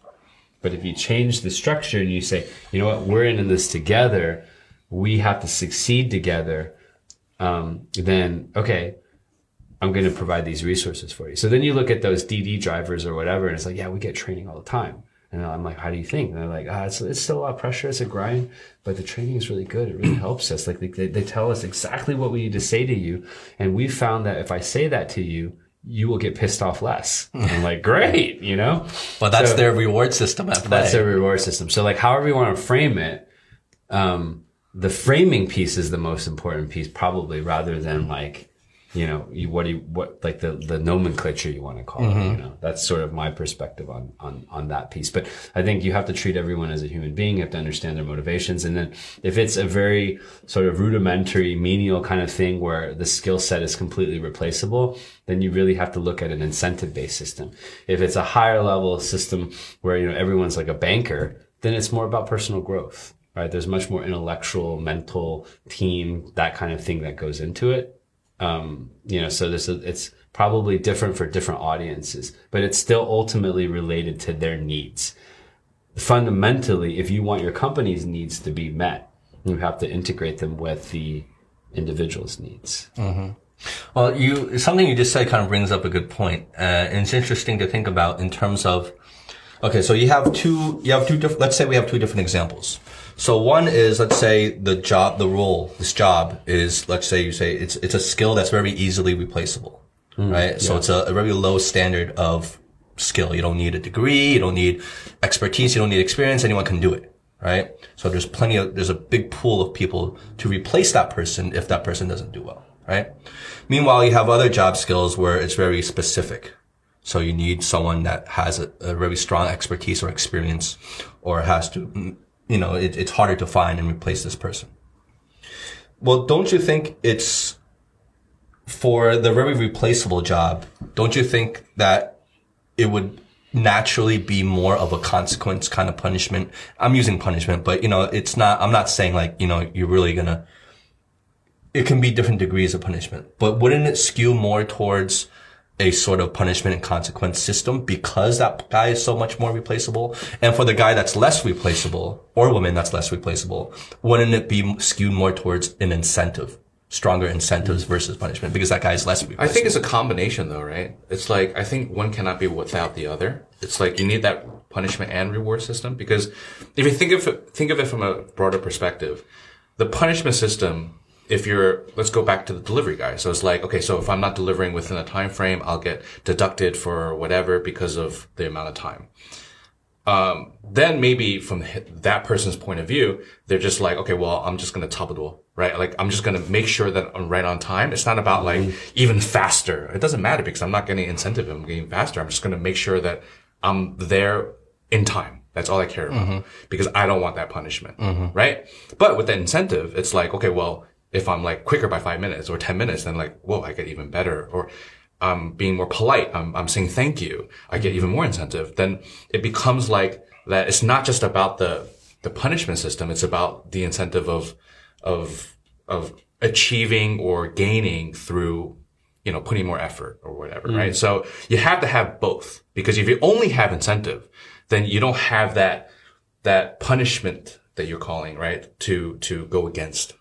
But if you change the structure and you say, you know what, we're in this together, we have to succeed together, um, then okay, I'm going to provide these resources for you. So then you look at those DiDi drivers or whatever, and it's like, yeah, we get training all the time. And I'm like, how do you think? And they're like, ah, it's, it's still a lot of pressure. It's a grind, but the training is really good. It really helps us. Like they, they tell us exactly what we need to say to you. And we found that if I say that to you, you will get pissed off less. And I'm like, great, you know? but that's so- their reward system. That's their reward system. So like however you want to frame it, um, the framing piece is the most important piece probably rather than like, you know, you, what do you, what, like the, the nomenclature you want to call it, mm-hmm. you know, that's sort of my perspective on, on, on that piece. But I think you have to treat everyone as a human being. You have to understand their motivations. And then if it's a very sort of rudimentary, menial kind of thing where the skill set is completely replaceable, then you really have to look at an incentive based system. If it's a higher level system where, you know, everyone's like a banker, then it's more about personal growth, right? There's much more intellectual, mental, team, that kind of thing that goes into it. Um, you know, so this is, it's probably different for different audiences, but it's still ultimately related to their needs. Fundamentally, if you want your company's needs to be met, you have to integrate them with the individual's needs. Well, you something you just said kind of brings up a good point, uh, and it's interesting to think about in terms of. Okay, so you have two. You have two. Diff- let's say we have two different examples. So one is let's say the job, the role, this job is let's say you say it's it's a skill that's very easily replaceable, right? So it's a, a very low standard of skill. You don't need a degree, you don't need expertise, you don't need experience. Anyone can do it, right? So there's plenty of there's a big pool of people to replace that person if that person doesn't do well, right? Meanwhile, you have other job skills where it's very specific. So you need someone that has a, a very strong expertise or experience or has to, mm, you know, it, it's harder to find and replace this person. Well, don't you think it's for the very replaceable job? Don't you think that it would naturally be more of a consequence kind of punishment? I'm using punishment, but you know, it's not, I'm not saying like, you know, you're really gonna, it can be different degrees of punishment, but wouldn't it skew more towards a sort of punishment and consequence system because that guy is so much more replaceable? And for the guy that's less replaceable or woman that's less replaceable, wouldn't it be skewed more towards an incentive? Stronger incentives versus punishment because that guy is less replaceable. I think it's a combination though, right? It's like, I think one cannot be without the other. It's like you need that punishment and reward system because if you think of it, think of it from a broader perspective, the punishment system, if you're, let's go back to the delivery guy. So it's like, okay, so if I'm not delivering within a time frame, I'll get deducted for whatever because of the amount of time. Um, then maybe from that person's point of view, they're just like, okay, well, I'm just going to top it all, right? Like, I'm just going to make sure that I'm right on time. It's not about like mm-hmm. even faster. It doesn't matter because I'm not getting incentive. I'm getting faster. I'm just going to make sure that I'm there in time. That's all I care about mm-hmm. because I don't want that punishment. Mm-hmm. Right. But with the incentive, it's like, okay, well, if I'm like quicker by five minutes or 10 minutes, then like, whoa, I get even better. Or I'm being more polite. I'm, I'm saying thank you. I get even more incentive. Then it becomes like that. It's not just about the, the punishment system. It's about the incentive of, of, of achieving or gaining through, you know, putting more effort or whatever, mm. right? So you have to have both because if you only have incentive, then you don't have that, that punishment that you're calling, right? To, to go against.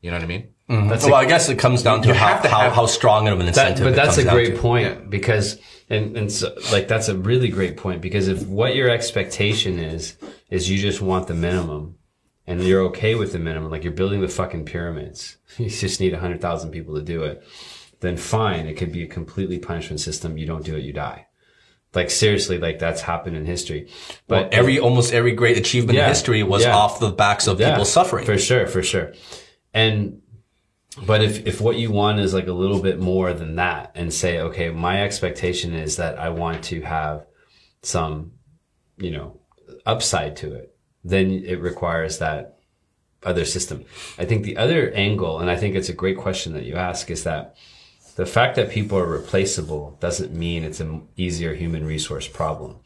You know what I mean? Mm-hmm. That's well, I guess it comes down to how, to how, how strong of an That, incentive. but that's a great to. point because, and, and so, like, that's a really great point because if what your expectation is, is you just want the minimum and you're okay with the minimum, like you're building the fucking pyramids, you just need a hundred thousand people to do it, then fine. It could be a completely punishment system. You don't do it, you die. Like seriously, like that's happened in history. But But every almost every great achievement Yeah. in history was Yeah. off the backs of Yeah, people suffering. For sure, for sure. And but if if what you want is like a little bit more than that and say, okay, my expectation is that I want to have some, you know, upside to it, then it requires that other system. I think the other angle, and I think it's a great question that you ask, is that the fact that people are replaceable doesn't mean it's an easier human resource problem.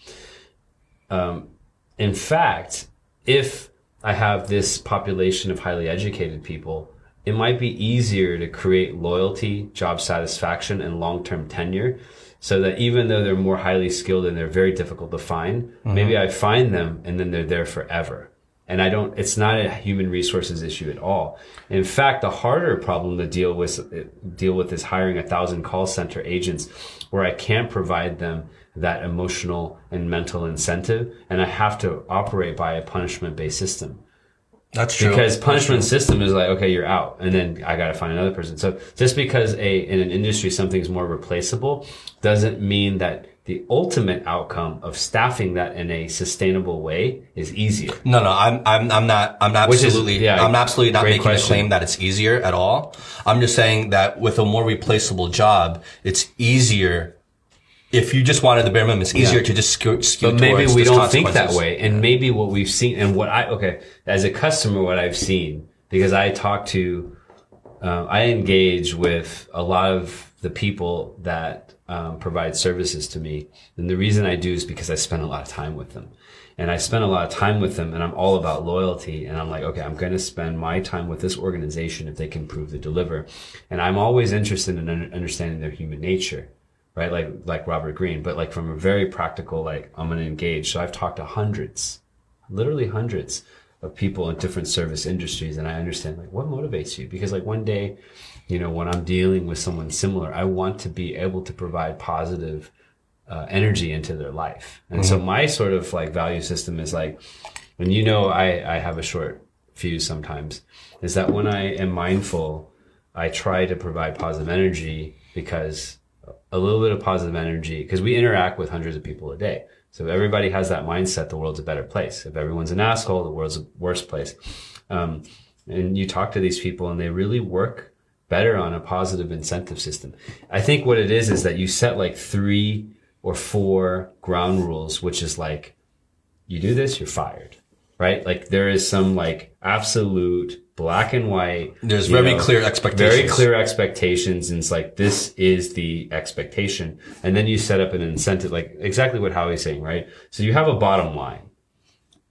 Um, in fact, if I have this population of highly educated people, it might be easier to create loyalty, job satisfaction, and long-term tenure so that even though they're more highly skilled and they're very difficult to find, mm-hmm. maybe I find them and then they're there forever. And I don't, it's not a human resources issue at all. In fact, the harder problem to deal with, deal with is hiring a thousand call center agents where I can't provide them that emotional and mental incentive. And I have to operate by a punishment based system That's true. because punishment system is like okay you're out and then i gotta find another person so just because a in an industry something's more replaceable doesn't mean that the ultimate outcome of staffing that in a sustainable way is easier No, no, I'm, I'm, I'm not, I'm is- absolutely, yeah, I'm absolutely not making question. a claim that it's easier at all. I'm just saying that with a more replaceable job, it's easier. If you just wanted the bare minimum, it's easier Yeah. to just skew, skew but maybe we don't think that way. And maybe what we've seen and what i okay as a customer what i've seen because i talk to um, i engage with a lot of the people that um, provide services to me. And the reason i do is because i spend a lot of time with them. And i spend a lot of time with them and i'm all about loyalty. And i'm like okay i'm going to spend my time with this organization if they can prove to deliver. And i'm always interested in un- understanding their human nature right? Like like Robert Greene, but like from a very practical, like I'm gonna engage. So I've talked to hundreds, literally hundreds of people in different service industries, and I understand like what motivates you because like one day, you know, when I'm dealing with someone similar, I want to be able to provide positive uh, energy into their life, and so my sort of like value system is like, and you know, I I have a short fuse sometimes, is that when I am mindful, I try to provide positive energy because a little bit of positive energy because we interact with hundreds of people a day. So if everybody has that mindset, the world's a better place. If everyone's an asshole, the world's a worse place. Um, and you talk to these people and they really work better on a positive incentive system. I think what it is is that you set like three or four ground rules, which is like, you do this, you're fired, right? Like there is some like absolute black and white. There's very clear expectations. Very clear expectations. And it's like, this is the expectation. And then you set up an incentive, like exactly what Howie's saying, right? So you have a bottom line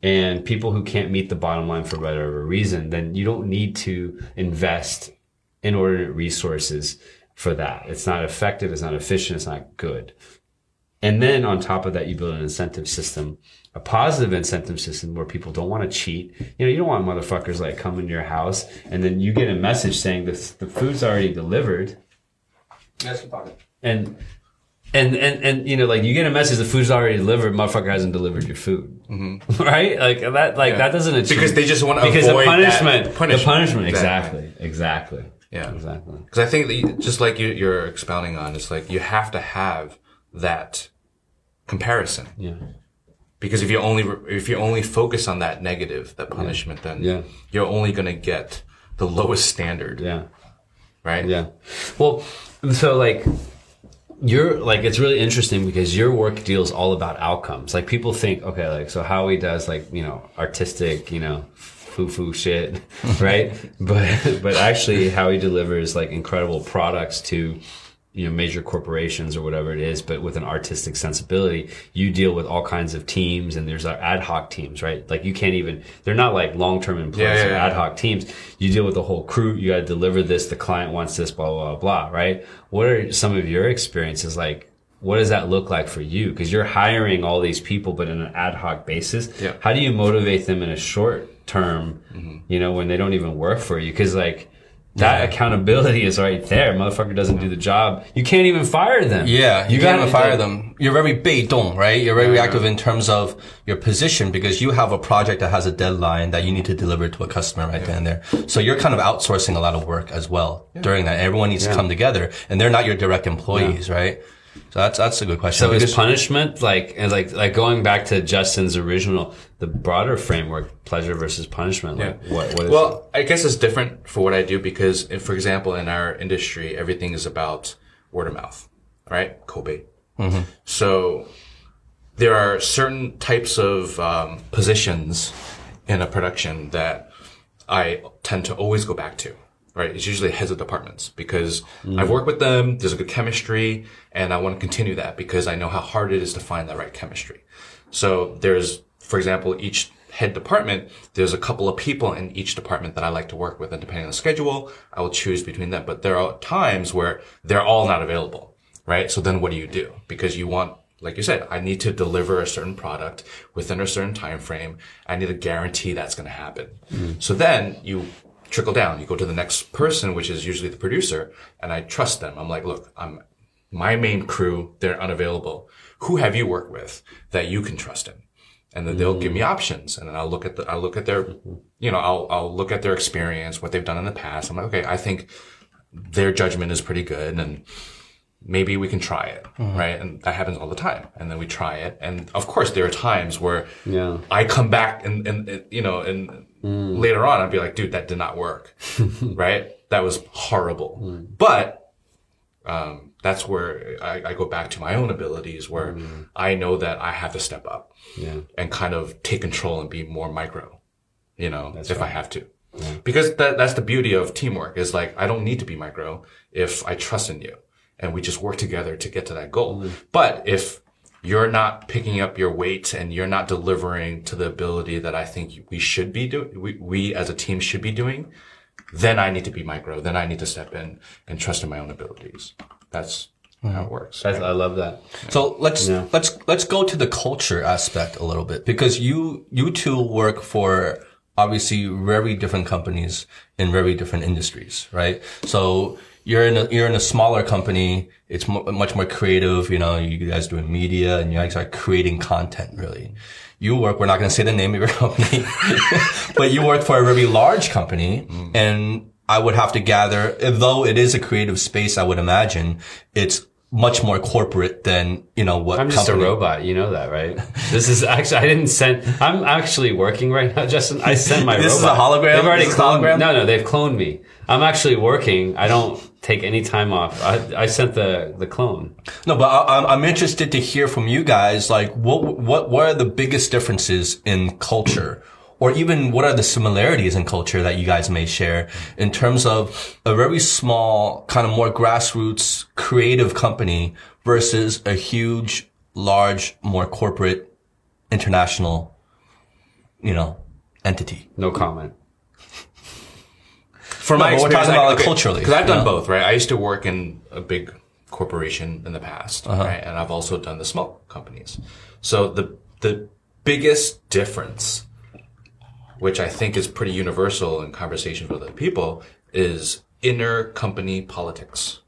and people who can't meet the bottom line for whatever reason, then you don't need to invest inordinate resources for that. It's not effective. It's not efficient. It's not good. And then on top of that, you build an incentive system, a positive incentive system where people don't want to cheat. You know, you don't want motherfuckers like coming to your house and then you get a message saying that the food's already delivered. And, and, and, and, you know, like you get a message, the food's already delivered, motherfucker hasn't delivered your food. Mm-hmm. right? Like that, like that doesn't achieve. Because they just want to because the avoid punishment, that punishment. the punishment, Exactly. exactly, exactly. Yeah. Exactly. Because I think that you, just like you, you're expounding on, it's like you have to have that comparison. Yeah. Because if you only if you only focus on that negative, that punishment, then Yeah. you're only gonna get the lowest standard, Yeah. right? Yeah. Well, so like Your like it's really interesting because your work deals all about outcomes. Like people think, okay, like so Howie does like you know artistic, you know, foo foo shit, right? but but actually, Howie delivers like incredible products to you know major corporations or whatever it is but with an artistic sensibility you deal with all kinds of teams and there's ad hoc teams right? Like you can't even they're not like long-term employees Yeah, yeah, yeah. ad hoc teams. You deal with the whole crew you got to deliver this the client wants this blah blah blah right? What are some of your experiences? Like what does that look like for you? Because you're hiring all these people but in an ad hoc basis. Yeah. how do you motivate them in a short term Mm-hmm. you know when they don't even work for you? Because like that accountability is right there. Motherfucker doesn't do the job. You can't even fire them. Yeah, you, can't gotta- even fire them. You're very 被动, right? You're very reactive in terms of your position because you have a project that has a deadline that you need to deliver to a customer right then and there. So you're kind of outsourcing a lot of work as well during that. Everyone needs to come together and they're not your direct employees, right? So that's, that's a good question. So is punishment like and like like going back to Justin's original the broader framework pleasure versus punishment like what what is Well, I guess it's different for what I do because, if, for example, in our industry, everything is about word of mouth, right? Kobe. So there are certain types of um, positions in a production that I tend to always go back to. Right, it's usually heads of departments because mm. I've worked with them. There's a good chemistry, and I want to continue that because I know how hard it is to find that right chemistry. So there's, for example, each head department, there's a couple of people in each department that I like to work with, and depending on the schedule, I will choose between them. But there are times where they're all not available, right? So then what do you do? Because you want, like you said, I need to deliver a certain product within a certain time frame. I need a guarantee that's going to happen. Mm. So then you trickle down. You go to the next person, which is usually the producer, and I trust them. I'm like, look, I'm my main crew, they're unavailable. Who have you worked with that you can trust in? And then they'll give me options and then I'll look at the, I'll look at their, you know, I'll, I'll look at their experience, what they've done in the past. I'm like, okay, I think their judgment is pretty good and maybe we can try it. Mm-hmm. Right. And that happens all the time. And then we try it. And of course there are times where Yeah. I come back and, and, you know, and mm. later on I'd be like, dude, that did not work. right. That was horrible. Mm. But, um, that's where I, I go back to my own abilities where mm. I know that I have to step up yeah and kind of take control and be more micro, you know, if I have to. Because that, that's the beauty of teamwork is like, I don't need to be micro if I trust in you and we just work together to get to that goal. Mm-hmm. But if you're not picking up your weight and you're not delivering to the ability that I think we should be doing, we, we as a team should be doing, then I need to be micro. Then I need to step in and trust in my own abilities. That's how it mm-hmm. works. I, I love that So let's Yeah. let's let's go to the culture aspect a little bit because you you two work for obviously very different companies in very different industries, right? So you're in a you're in a smaller company. It's mo- much more creative. You know, you guys doing media and you guys are creating content. Really, you work. We're not going to say the name of your company, but you work for a very large company mm. and. I would have to gather, though it is a creative space, I would imagine it's much more corporate than, you know, what I'm just company. a robot you know that right this is actually I didn't send I'm actually working right now Justin I sent my This is robot a hologram? they've already is cloned hologram? no no they've cloned me I'm actually working I don't take any time off I, I sent the the clone No, but I, I'm- I'm interested to hear from you guys, like, what, what, what are the biggest differences in culture? Or even what are the similarities in culture that you guys may share in terms of a very small, kind of more grassroots creative company versus a huge, large, more corporate, international, you know, entity? no comment For No, but we're talking about, like, culturally, Because I've done know? both, right? I used to work in a big corporation in the past, Uh-huh. right? And I've also done the small companies. So the the biggest difference, which I think is pretty universal in conversations with other people, is inner company politics,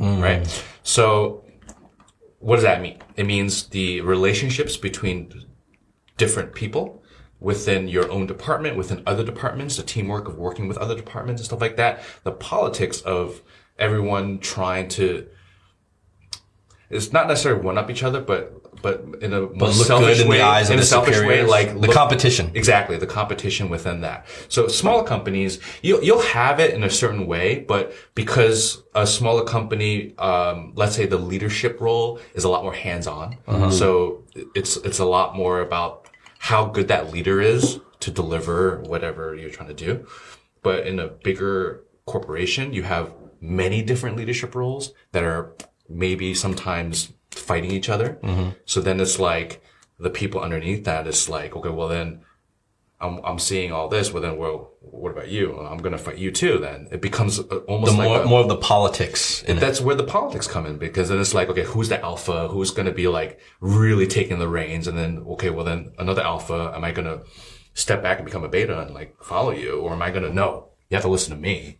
Mm. right? So what does that mean? It means the relationships between different people within your own department, within other departments, the teamwork of working with other departments and stuff like that. The politics of everyone trying to, it's not necessarily one up each other, but but in a But selfish good in way, the eyes in the a selfish way, like the look- competition. Exactly, the competition within that. So smaller companies, you'll, you'll have it in a certain way, but because a smaller company, um, let's say the leadership role is a lot more hands-on. So it's, it's a lot more about how good that leader is to deliver whatever you're trying to do. But in a bigger corporation, you have many different leadership roles that are maybe sometimes fighting each other. Mm-hmm. So then it's like the people underneath that is like, okay, well then I'm, I'm seeing all this. Well then, well, what about you? I'm going to fight you too. Then it becomes uh, almost The like more, a- more of the politics in it. that's where the politics come in because then it's like, okay, who's the alpha? Who's going to be like really taking the reins? And then, okay, well then another alpha, am I going to step back and become a beta and like follow you? Or am I going to, no, you have to listen to me.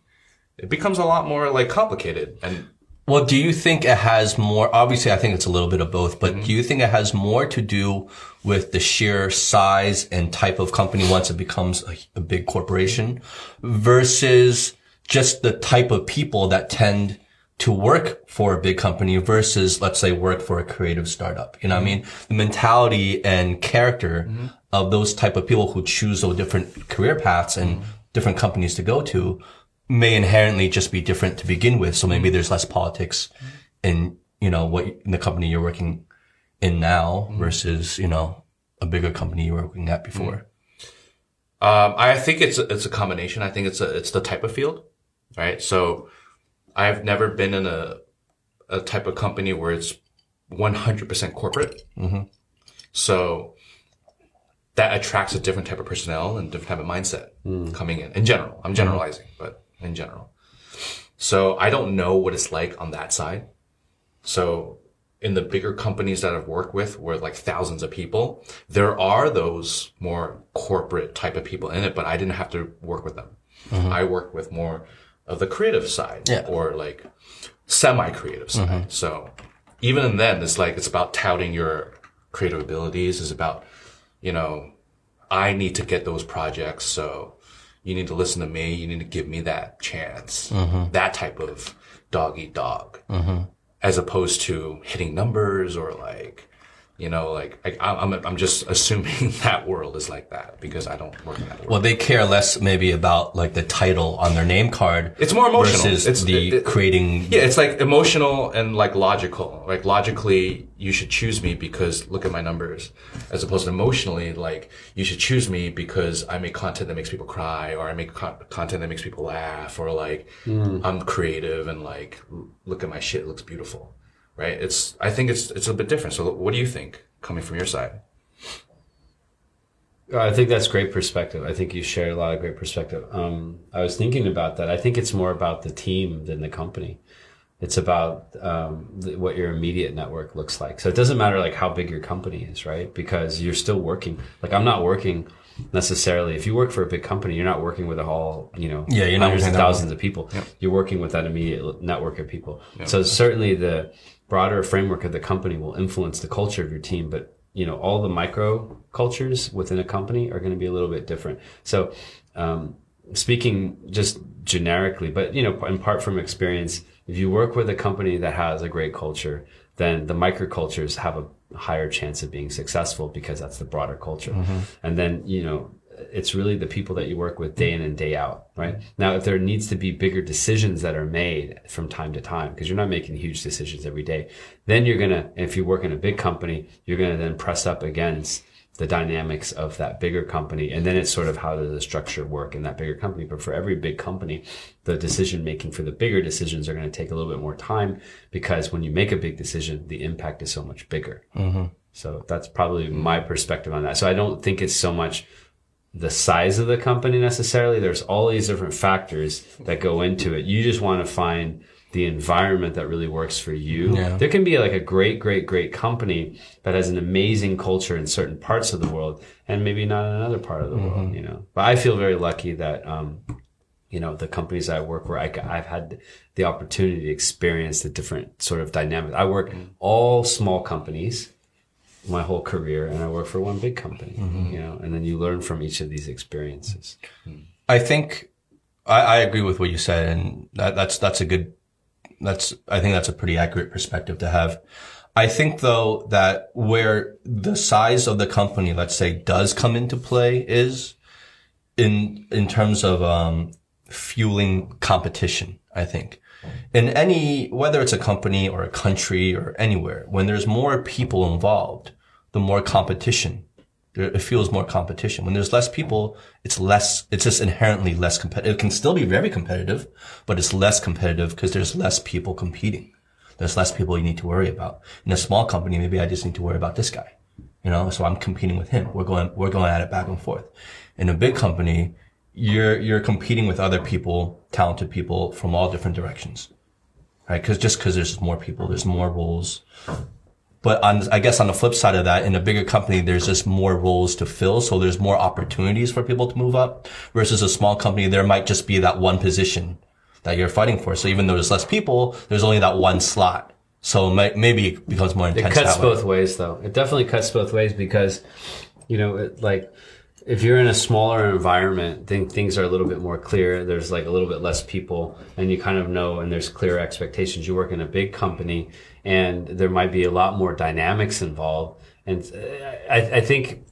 It becomes a lot more like complicated. And Well, do you think it has more? Obviously, I think it's a little bit of both, but do you think it has more to do with the sheer size and type of company once it becomes a, a big corporation versus just the type of people that tend to work for a big company versus, let's say, work for a creative startup? You know what I mean? The mentality and character mm-hmm. of those type of people who choose those different career paths and mm-hmm. different companies to go to may inherently just be different to begin with. So maybe mm-hmm. there's less politics in, you know, what in the company you're working in now mm-hmm. versus, you know, a bigger company you were working at before. Mm-hmm. Um, I think it's a, it's a combination. I think it's a it's the type of field, right? So I've never been in a a type of company where it's 100% corporate. Mm-hmm. So that attracts a different type of personnel and different type of mindset mm. coming in. In general, I'm generalizing, but in general. So I don't know what it's like on that side. So in the bigger companies that I've worked with where like thousands of people, there are those more corporate type of people in it, but I didn't have to work with them. Mm-hmm. I worked with more of the creative side Yeah. or like semi-creative side. Mm-hmm. So even then, it's like, it's about touting your creative abilities. It's about, you know, I need to get those projects. So you need to listen to me. You need to give me that chance. Mm-hmm. That type of dog eat dog as opposed to hitting numbers or like, you know, like I, I'm, I'm just assuming that world is like that because I don't work in that world. Well, they care less maybe about like the title on their name card. It's more emotional. versus It's- the it- it- creating. Yeah, it's like emotional and like logical. Like logically, you should choose me because look at my numbers, as opposed to emotionally, like you should choose me because I make content that makes people cry, or I make co- content that makes people laugh, or like hmm. I'm creative and like look at my shit, it looks beautiful, right? It's I think it's it's a bit different. So what do you think coming from your side? I think that's great perspective. I think you shared a lot of great perspective. Um, I was thinking about that. I think it's more about the team than the company. It's about um, what your immediate network looks like. So it doesn't matter like how big your company is, right? Because you're still working. Like I'm not working necessarily. If you work for a big company, you're not working with a whole, you know, Yeah, you're not hundreds of thousands of people. You're working with that immediate network of people. So certainly the broader framework of the company will influence the culture of your team, but you know, all the micro cultures within a company are going to be a little bit different. So, um, speaking just generically, but you know, in part from experience, if you work with a company that has a great culture, then the microcultures have a higher chance of being successful because that's the broader culture. Mm-hmm. And then, you know, it's really the people that you work with day in and day out, right? Now, if there needs to be bigger decisions that are made from time to time, because you're not making huge decisions every day, then you're going to, if you work in a big company, you're going to then press up against the dynamics of that bigger company. And then it's sort of how does the structure work in that bigger company. But for every big company, the decision making for the bigger decisions are going to take a little bit more time because when you make a big decision, the impact is so much bigger. Mm-hmm. So that's probably my perspective on that. So I don't think it's so much the size of the company necessarily. There's all these different factors that go into it. You just want to find the environment that really works for you. Yeah. There can be like a great, great, great company that has an amazing culture in certain parts of the world and maybe not in another part of the world, mm-hmm. you know. But I feel very lucky that, um, you know, the companies I work where I, have had the opportunity to experience the different sort of dynamics. I work mm-hmm. all small companies my whole career and I work for one big company, mm-hmm. you know, and then you learn from each of these experiences. I think I, I agree with what you said, and that, that's that's a good. That's I think that's a pretty accurate perspective to have. I think though that where the size of the company, let's say, does come into play is in, in terms of, um, fueling competition, I think. In any, whether it's a company or a country or anywhere, when there's more people involved, the more competition it feels more competition. When there's less people, it's less, it's just inherently less competitive. It can still be very competitive, but it's less competitive because there's less people competing. There's less people you need to worry about. In a small company, maybe I just need to worry about this guy. You know, so I'm competing with him. We're going, we're going at it back and forth. In a big company, you're, you're competing with other people, talented people from all different directions. Right? Cause just cause there's more people, there's more roles, but on, I guess on the flip side of that, in a bigger company, there's just more roles to fill. So there's more opportunities for people to move up versus a small company. There might just be that one position that you're fighting for. So even though there's less people, there's only that one slot. So maybe it becomes more intense. It cuts both ways though. It definitely cuts both ways because, you know, it, like, if you're in a smaller environment, then things are a little bit more clear. There's like a little bit less people and you kind of know, and there's clear expectations. You work in a big company and there might be a lot more dynamics involved. And uh, I, I think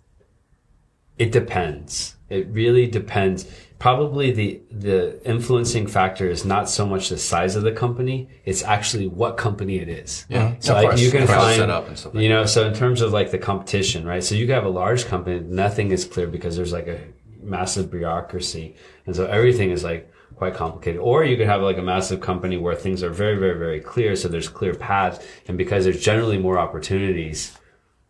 it depends. It really depends. Probably the, the influencing factor is not so much the size of the company. It's actually what company it is. Yeah. So like you can find, like you know, so in terms of like the competition, right? So you can have a large company, nothing is clear because there's like a massive bureaucracy. And so everything is like, quite complicated. Or you could have like a massive company where things are very, very, very clear. So there's clear paths. And because there's generally more opportunities,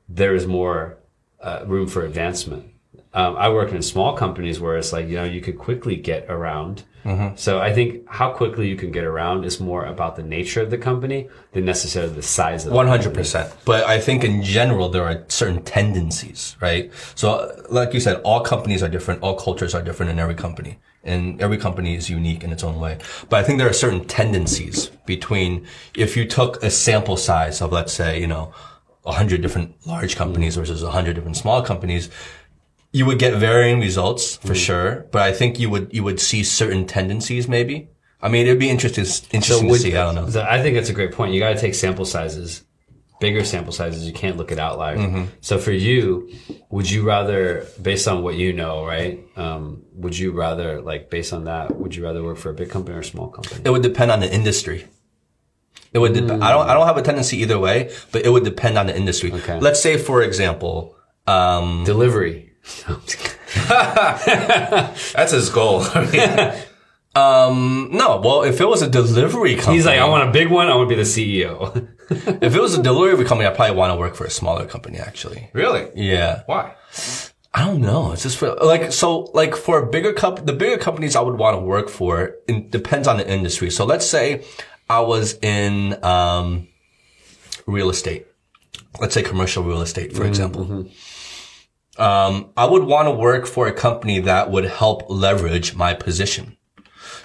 there is more uh, room for advancement. Um, I work in small companies where it's like, you know, you could quickly get around. Mm-hmm. So I think how quickly you can get around is more about the nature of the company than necessarily the size of the 100%. But I think in general, there are certain tendencies, right? So like you said, all companies are different. All cultures are different in every company and every company is unique in its own way. But I think there are certain tendencies between if you took a sample size of, let's say, you know, a hundred different large companies versus a hundred different small companies, you would get varying results for mm. sure. But I think you would, you would see certain tendencies maybe. I mean, it'd be interesting, interesting so would, to see. I don't know. I think that's a great point. You got to take sample sizes bigger sample sizes, you can't look at outliers. Mm-hmm. So for you, would you rather, based on what you know, right? Um, would you rather, like, based on that, would you rather work for a big company or a small company? It would depend on the industry. It would. Mm. I don't. I don't have a tendency either way, but it would depend on the industry. Okay. Let's say, for example, um, delivery. That's his goal. um, no. Well, if it was a delivery company, he's like, I want a big one. I want to be the CEO. if it was a delivery company, I probably want to work for a smaller company, actually. Really? Yeah. Why? I don't know. It's just for like so like for a bigger comp the bigger companies I would want to work for it depends on the industry. So let's say I was in um, real estate. Let's say commercial real estate, for mm-hmm. example. Um, I would want to work for a company that would help leverage my position.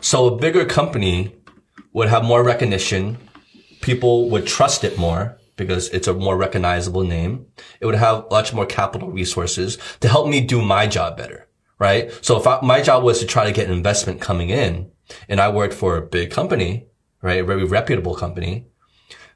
So a bigger company would have more recognition, people would trust it more because it's a more recognizable name. It would have much more capital resources to help me do my job better, right? So if I, my job was to try to get investment coming in and I worked for a big company, right? A very reputable company,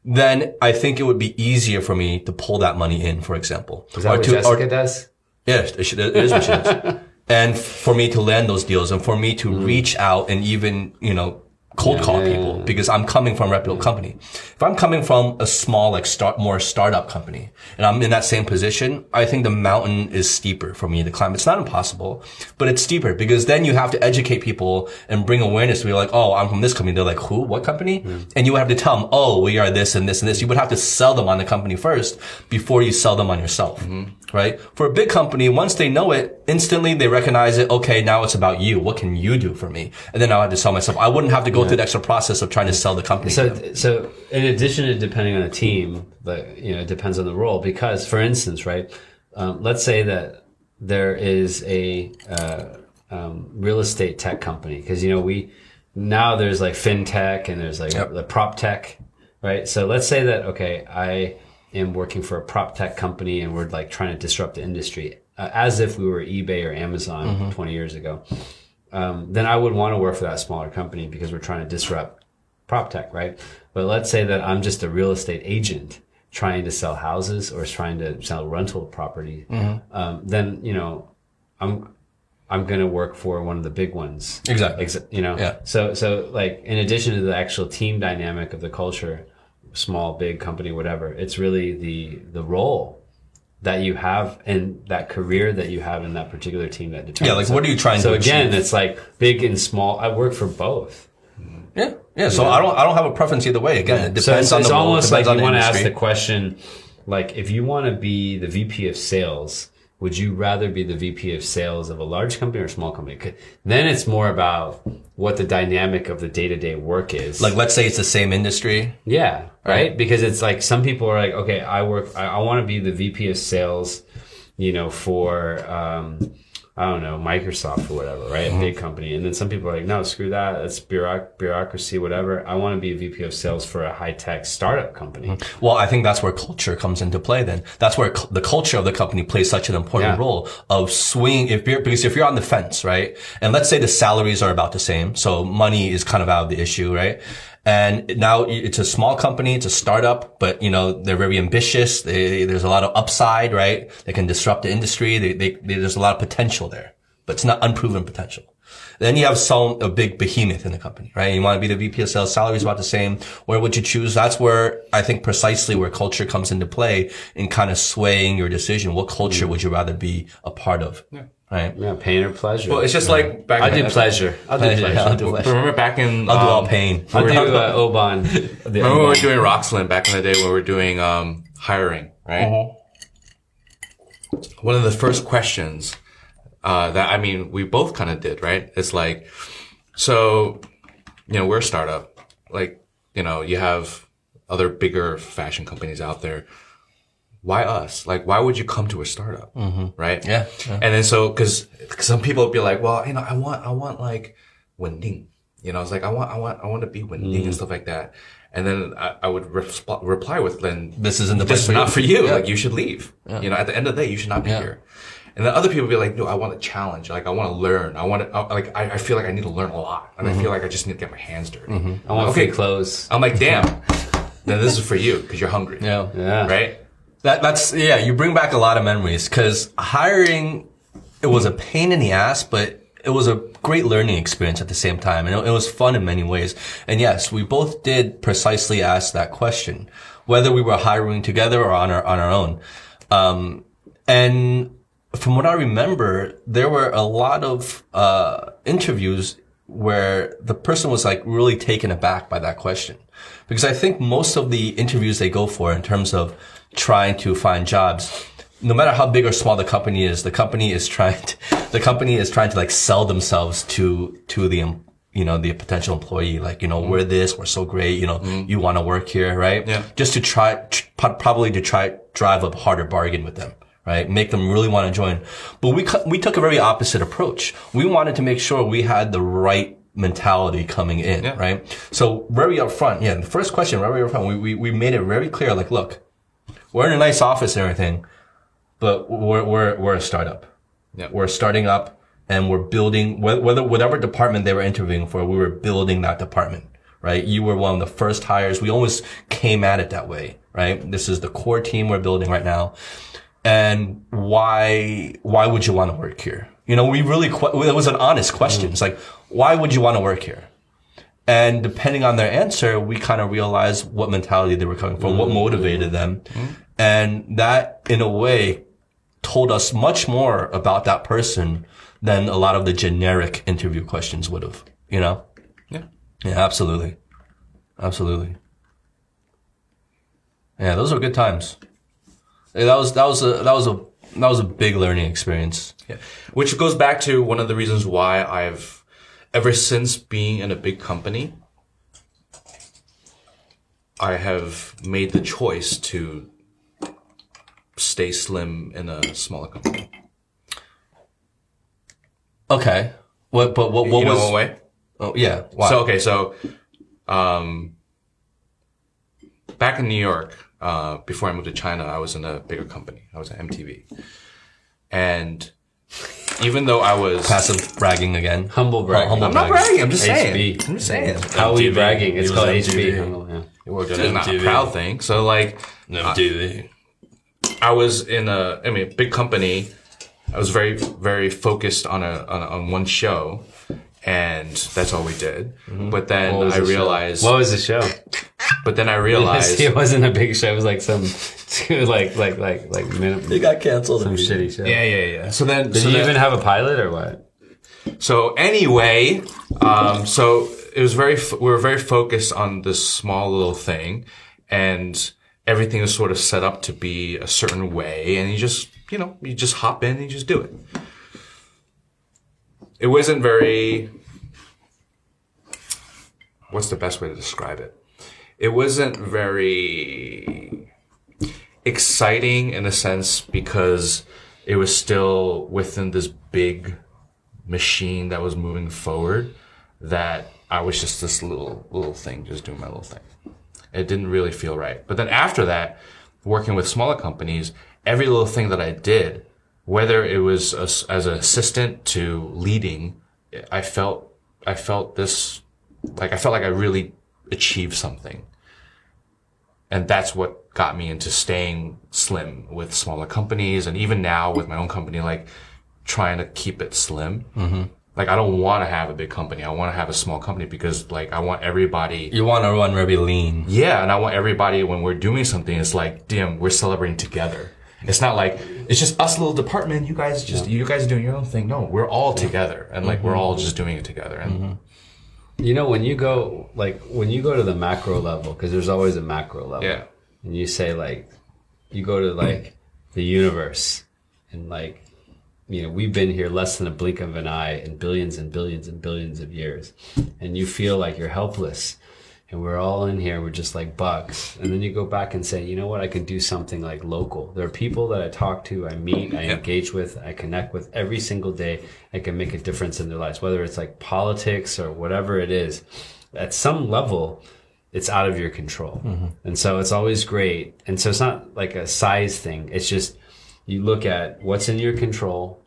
then I think it would be easier for me to pull that money in, for example. Is that or what to, Jessica or, does? Yes, it, it is what she does. and for me to land those deals and for me to mm. reach out and even, you know, cold call yeah, people yeah, because I'm coming from a reputable company. If I'm coming from a small, like start, more startup company and I'm in that same position, I think the mountain is steeper for me to climb. It's not impossible, but it's steeper because then you have to educate people and bring awareness to be like, Oh, I'm from this company. They're like, who? What company? Mm. And you would have to tell them, Oh, we are this and this and this. You would have to sell them on the company first before you sell them on yourself. Mm-hmm. Right? For a big company, once they know it, instantly they recognize it. Okay, now it's about you. What can you do for me? And then I have to sell myself. I wouldn't have to go through the extra process of trying to sell the company. So, so in addition to depending on the team, but you know, it depends on the role. Because, for instance, right, um, let's say that there is a uh, um, real estate tech company because you know we now there's like fintech and there's like yep. the prop tech, right? So let's say that okay, I am working for a prop tech company and we're like trying to disrupt the industry uh, as if we were eBay or Amazon mm-hmm. 20 years ago um, then I would want to work for that smaller company because we're trying to disrupt prop tech, right? But let's say that I'm just a real estate agent trying to sell houses or trying to sell rental property, Mm-hmm. um, then you know, I'm I'm going to work for one of the big ones. Exactly. Ex- you know. Yeah. So so like in addition to the actual team dynamic of the culture, small, big company, whatever, it's really the the role that you have and that career that you have in that particular team that determines. Yeah, like, what are you trying so to again, achieve? it's like big and small. I work for both. Yeah, yeah. So I don't I don't have a preference either way. Again, it So depends it's, on it's the role, almost like you want to ask the question, like if you want to be the VP of sales, would you rather be the VP of sales of a large company or a small company? Then it's more about what the dynamic of the day to day work is. Like, let's say it's the same industry. Yeah, right? Because it's like some people are like, okay, I work, I, I want to be the VP of sales, you know, for, um, I don't know, Microsoft or whatever, right? A big mm-hmm. company. And then some people are like, no, screw that. That's bureauc- bureaucracy, whatever. I want to be a VP of sales for a high tech startup company. Mm-hmm. Well, I think that's where culture comes into play. Then that's where the culture of the company plays such an important Yeah. role of swing. If you're because if you're on the fence, right, and let's say the salaries are about the same, so money is kind of out of the issue, right? And now it's a small company, it's a startup, but you know they're very ambitious. They, there's a lot of upside, right? They can disrupt the industry. They, they, there's a lot of potential there, but it's not unproven potential. Then you have some a big behemoth in the company, right? You want to be the VP of sales, salary is about the same. Where would you choose? That's where I think precisely where culture comes into play in kind of swaying your decision. What culture mm. would you rather be a part of? Right? Yeah, pain or pleasure. Well, it's just like back. I in- do pleasure. I'll do Pleasure, pleasure. I'll do pleasure. Remember back in I'll do all um, pain. I'll do uh, Oban. Remember when we were doing Roxland back in the day when we were doing um, hiring, right? Uh-huh. One of the first questions uh, that I mean we both kind of did, right? It's like, so you know we're a startup, like you know you have other bigger fashion companies out there. Why us? Like, why would you come to a startup, right? Mm-hmm. Yeah, yeah. And then so, cause some people would be like, well, you know, I want, I want like Wending. You know, I was like, I want, I want, I want to be Wending Mm. and stuff like that. And then I, I would reply with, then This isn't the this is not for you. Yeah. Like, you should leave. You know, at the end of the day, you should not be Yeah. here. And then other people be like, no, I want a challenge. Like, I want to learn. I want to, I, like, I, I feel like I need to learn a lot. And Mm-hmm. I feel like I just need to get my hands dirty. I want Okay. free clothes. I'm like, damn. then this is for you because you're hungry. Yeah. Yeah. Right? That, that's, yeah, you bring back a lot of memories because hiring, it was a pain in the ass, but it was a great learning experience at the same time. And it, it was fun in many ways. And yes, we both did precisely ask that question, whether we were hiring together or on our, on our own. Um, and from what I remember, there were a lot of, uh, interviews where the person was like really taken aback by that question. Because I think most of the interviews they go for in terms of trying to find jobs, no matter how big or small the company is, the company is trying to, the company is trying to like sell themselves to, to the, you know, the potential employee. Like, you know, mm. we're this, we're so great, you know, mm. you want to work here, right? Yeah. Just to try, tr- probably to try, drive a harder bargain with them. Right, make them really want to join. But we we took a very opposite approach. We wanted to make sure we had the right mentality coming in, Yeah. right? So very upfront, yeah. The first question, very upfront, we, we we made it very clear. Like, look, we're in a nice office and everything, but we're we're we're a startup. Yeah. We're starting up and we're building whether whatever department they were interviewing for, we were building that department. Right? You were one of the first hires. We always came at it that way. Right? This is the core team we're building right now. And why why would you want to work here? You know, we really it was an honest question. It's like, why would you want to work here? And depending on their answer, we kind of realized what mentality they were coming from, what mm-hmm. motivated them. Mm-hmm. And that, in a way, told us much more about that person than a lot of the generic interview questions would have, you know? Yeah. Yeah, absolutely. Absolutely. Yeah, those were good times. Yeah, That was, that was a, that was a, that was a big learning experience. Yeah. Which goes back to one of the reasons why I've, ever since being in a big company, I have made the choice to stay slim in a smaller company. Okay. What, but what, what you know was, what way? oh, yeah. Why? So okay, so um, back in New York, uh, before I moved to China, I was in a bigger company. I was at MTV, and even though I was Passive bragging again. Humble bragging. humble I'm not bragging. bragging. I'm just saying. HB. I'm just saying. How are you bragging? It's He called MTV. HB. Humble, yeah. He worked on It's not a proud thing. So like, no MTV. I was in a, I mean, a big company. I was very, very focused on a, on, a, on one show, and that's all we did. But then What was I the show? realized, What was the show? but then I realized, it wasn't a big show. It was like some, like like like like minute, It got canceled. some shitty show. yeah, yeah, yeah. So then, Did so you then- even have a pilot or what? So anyway, um, so it was very, we were very focused on this small little thing and everything was sort of set up to be a certain way. And you just, you know, you just hop in and you just do it. It wasn't very, what's the best way to describe it? It wasn't very exciting in a sense because it was still within this big machine that was moving forward that I was just this little little thing, just doing my little thing. It didn't really feel right. But then after that, working with smaller companies, every little thing that I did, whether it was as, as an assistant to leading, I felt I felt this like I felt like I really achieved something. And that's what got me into staying slim with smaller companies and even now with my own company like trying to keep it slim. Mm-hmm. Like I don't want to have a big company. I want to have a small company because like I want everybody. You want to run very lean. Yeah, and I want everybody when we're doing something, it's like, damn, we're celebrating together. It's not like it's just us little department. You guys just you guys are doing your own thing. No, we're all together, and like we're mm-hmm. all just doing it together. And mm-hmm. You know, when you go like when you go to the macro level, because there's always a macro level. yeah, and you say like you go to like the universe and like you know we've been here less than a blink of an eye in billions and billions and billions of years. And you feel like you're helpless. And we're all in here we're just like bugs and then you go back and say you know what? I can do something like local. There are people that i talk to i meet i engage with i connect with every single day i can make a difference in their lives whether it's like politics or whatever it is. At some level it's out of your control. Mm-hmm. And so it's always great. And so it's not like a size thing. It's just you look at what's in your control.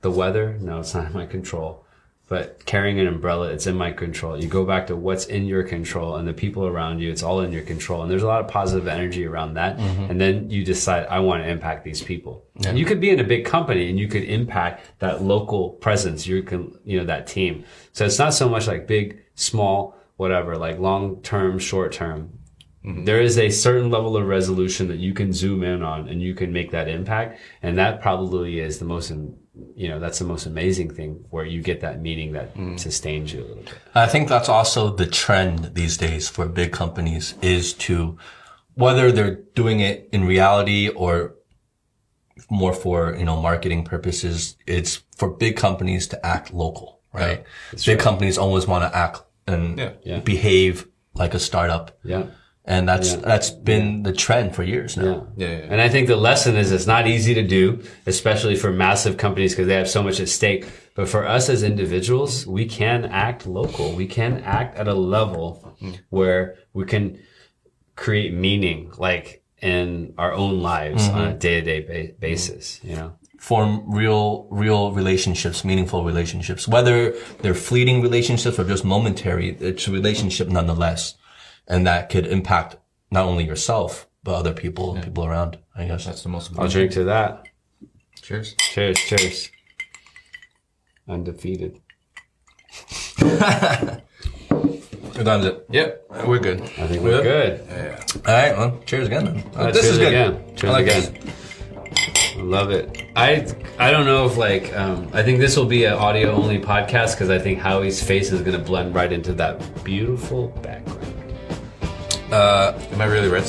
The weather, no, it's not in my control. But carrying an umbrella, it's in my control. You go back to what's in your control and the people around you, it's all in your control. And there's a lot of positive energy around that. Mm-hmm. And then you decide, I want to impact these people. And you could be in a big company and you could impact that local presence. You can, you know, that team. So it's not so much like big, small, whatever, like long term, short term. Mm-hmm. There is a certain level of resolution that you can zoom in on and you can make that impact. And that probably is the most, you know, that's the most amazing thing where you get that meeting that mm-hmm. sustains you a little bit. I think that's also the trend these days for big companies is to, whether they're doing it in reality or more for, you know, marketing purposes, it's for big companies to act local, right? big companies always want to act and Yeah. Yeah. behave like a startup. Yeah. And that's, that's been the trend for years now. Yeah. Yeah, yeah. And I think the lesson is it's not easy to do, especially for massive companies because they have so much at stake. But for us as individuals, we can act local. We can act at a level where we can create meaning, like in our own lives on a day to day basis, you know? form real, real relationships, meaningful relationships, whether they're fleeting relationships or just momentary, it's a relationship nonetheless. And that could impact not only yourself, but other people, people around, I guess. that's the most important I'll drink to that. Cheers. Cheers, cheers. Undefeated. We're done it. Yep, we're good. I think we're good. Yeah. All right, well, cheers again. Then. Uh, this cheers is good. Again. Cheers I like again. this. I love it. I I don't know if like um, I think this will be an audio only podcast because I think Howie's face is going to blend right into that beautiful background. Uh, am I really red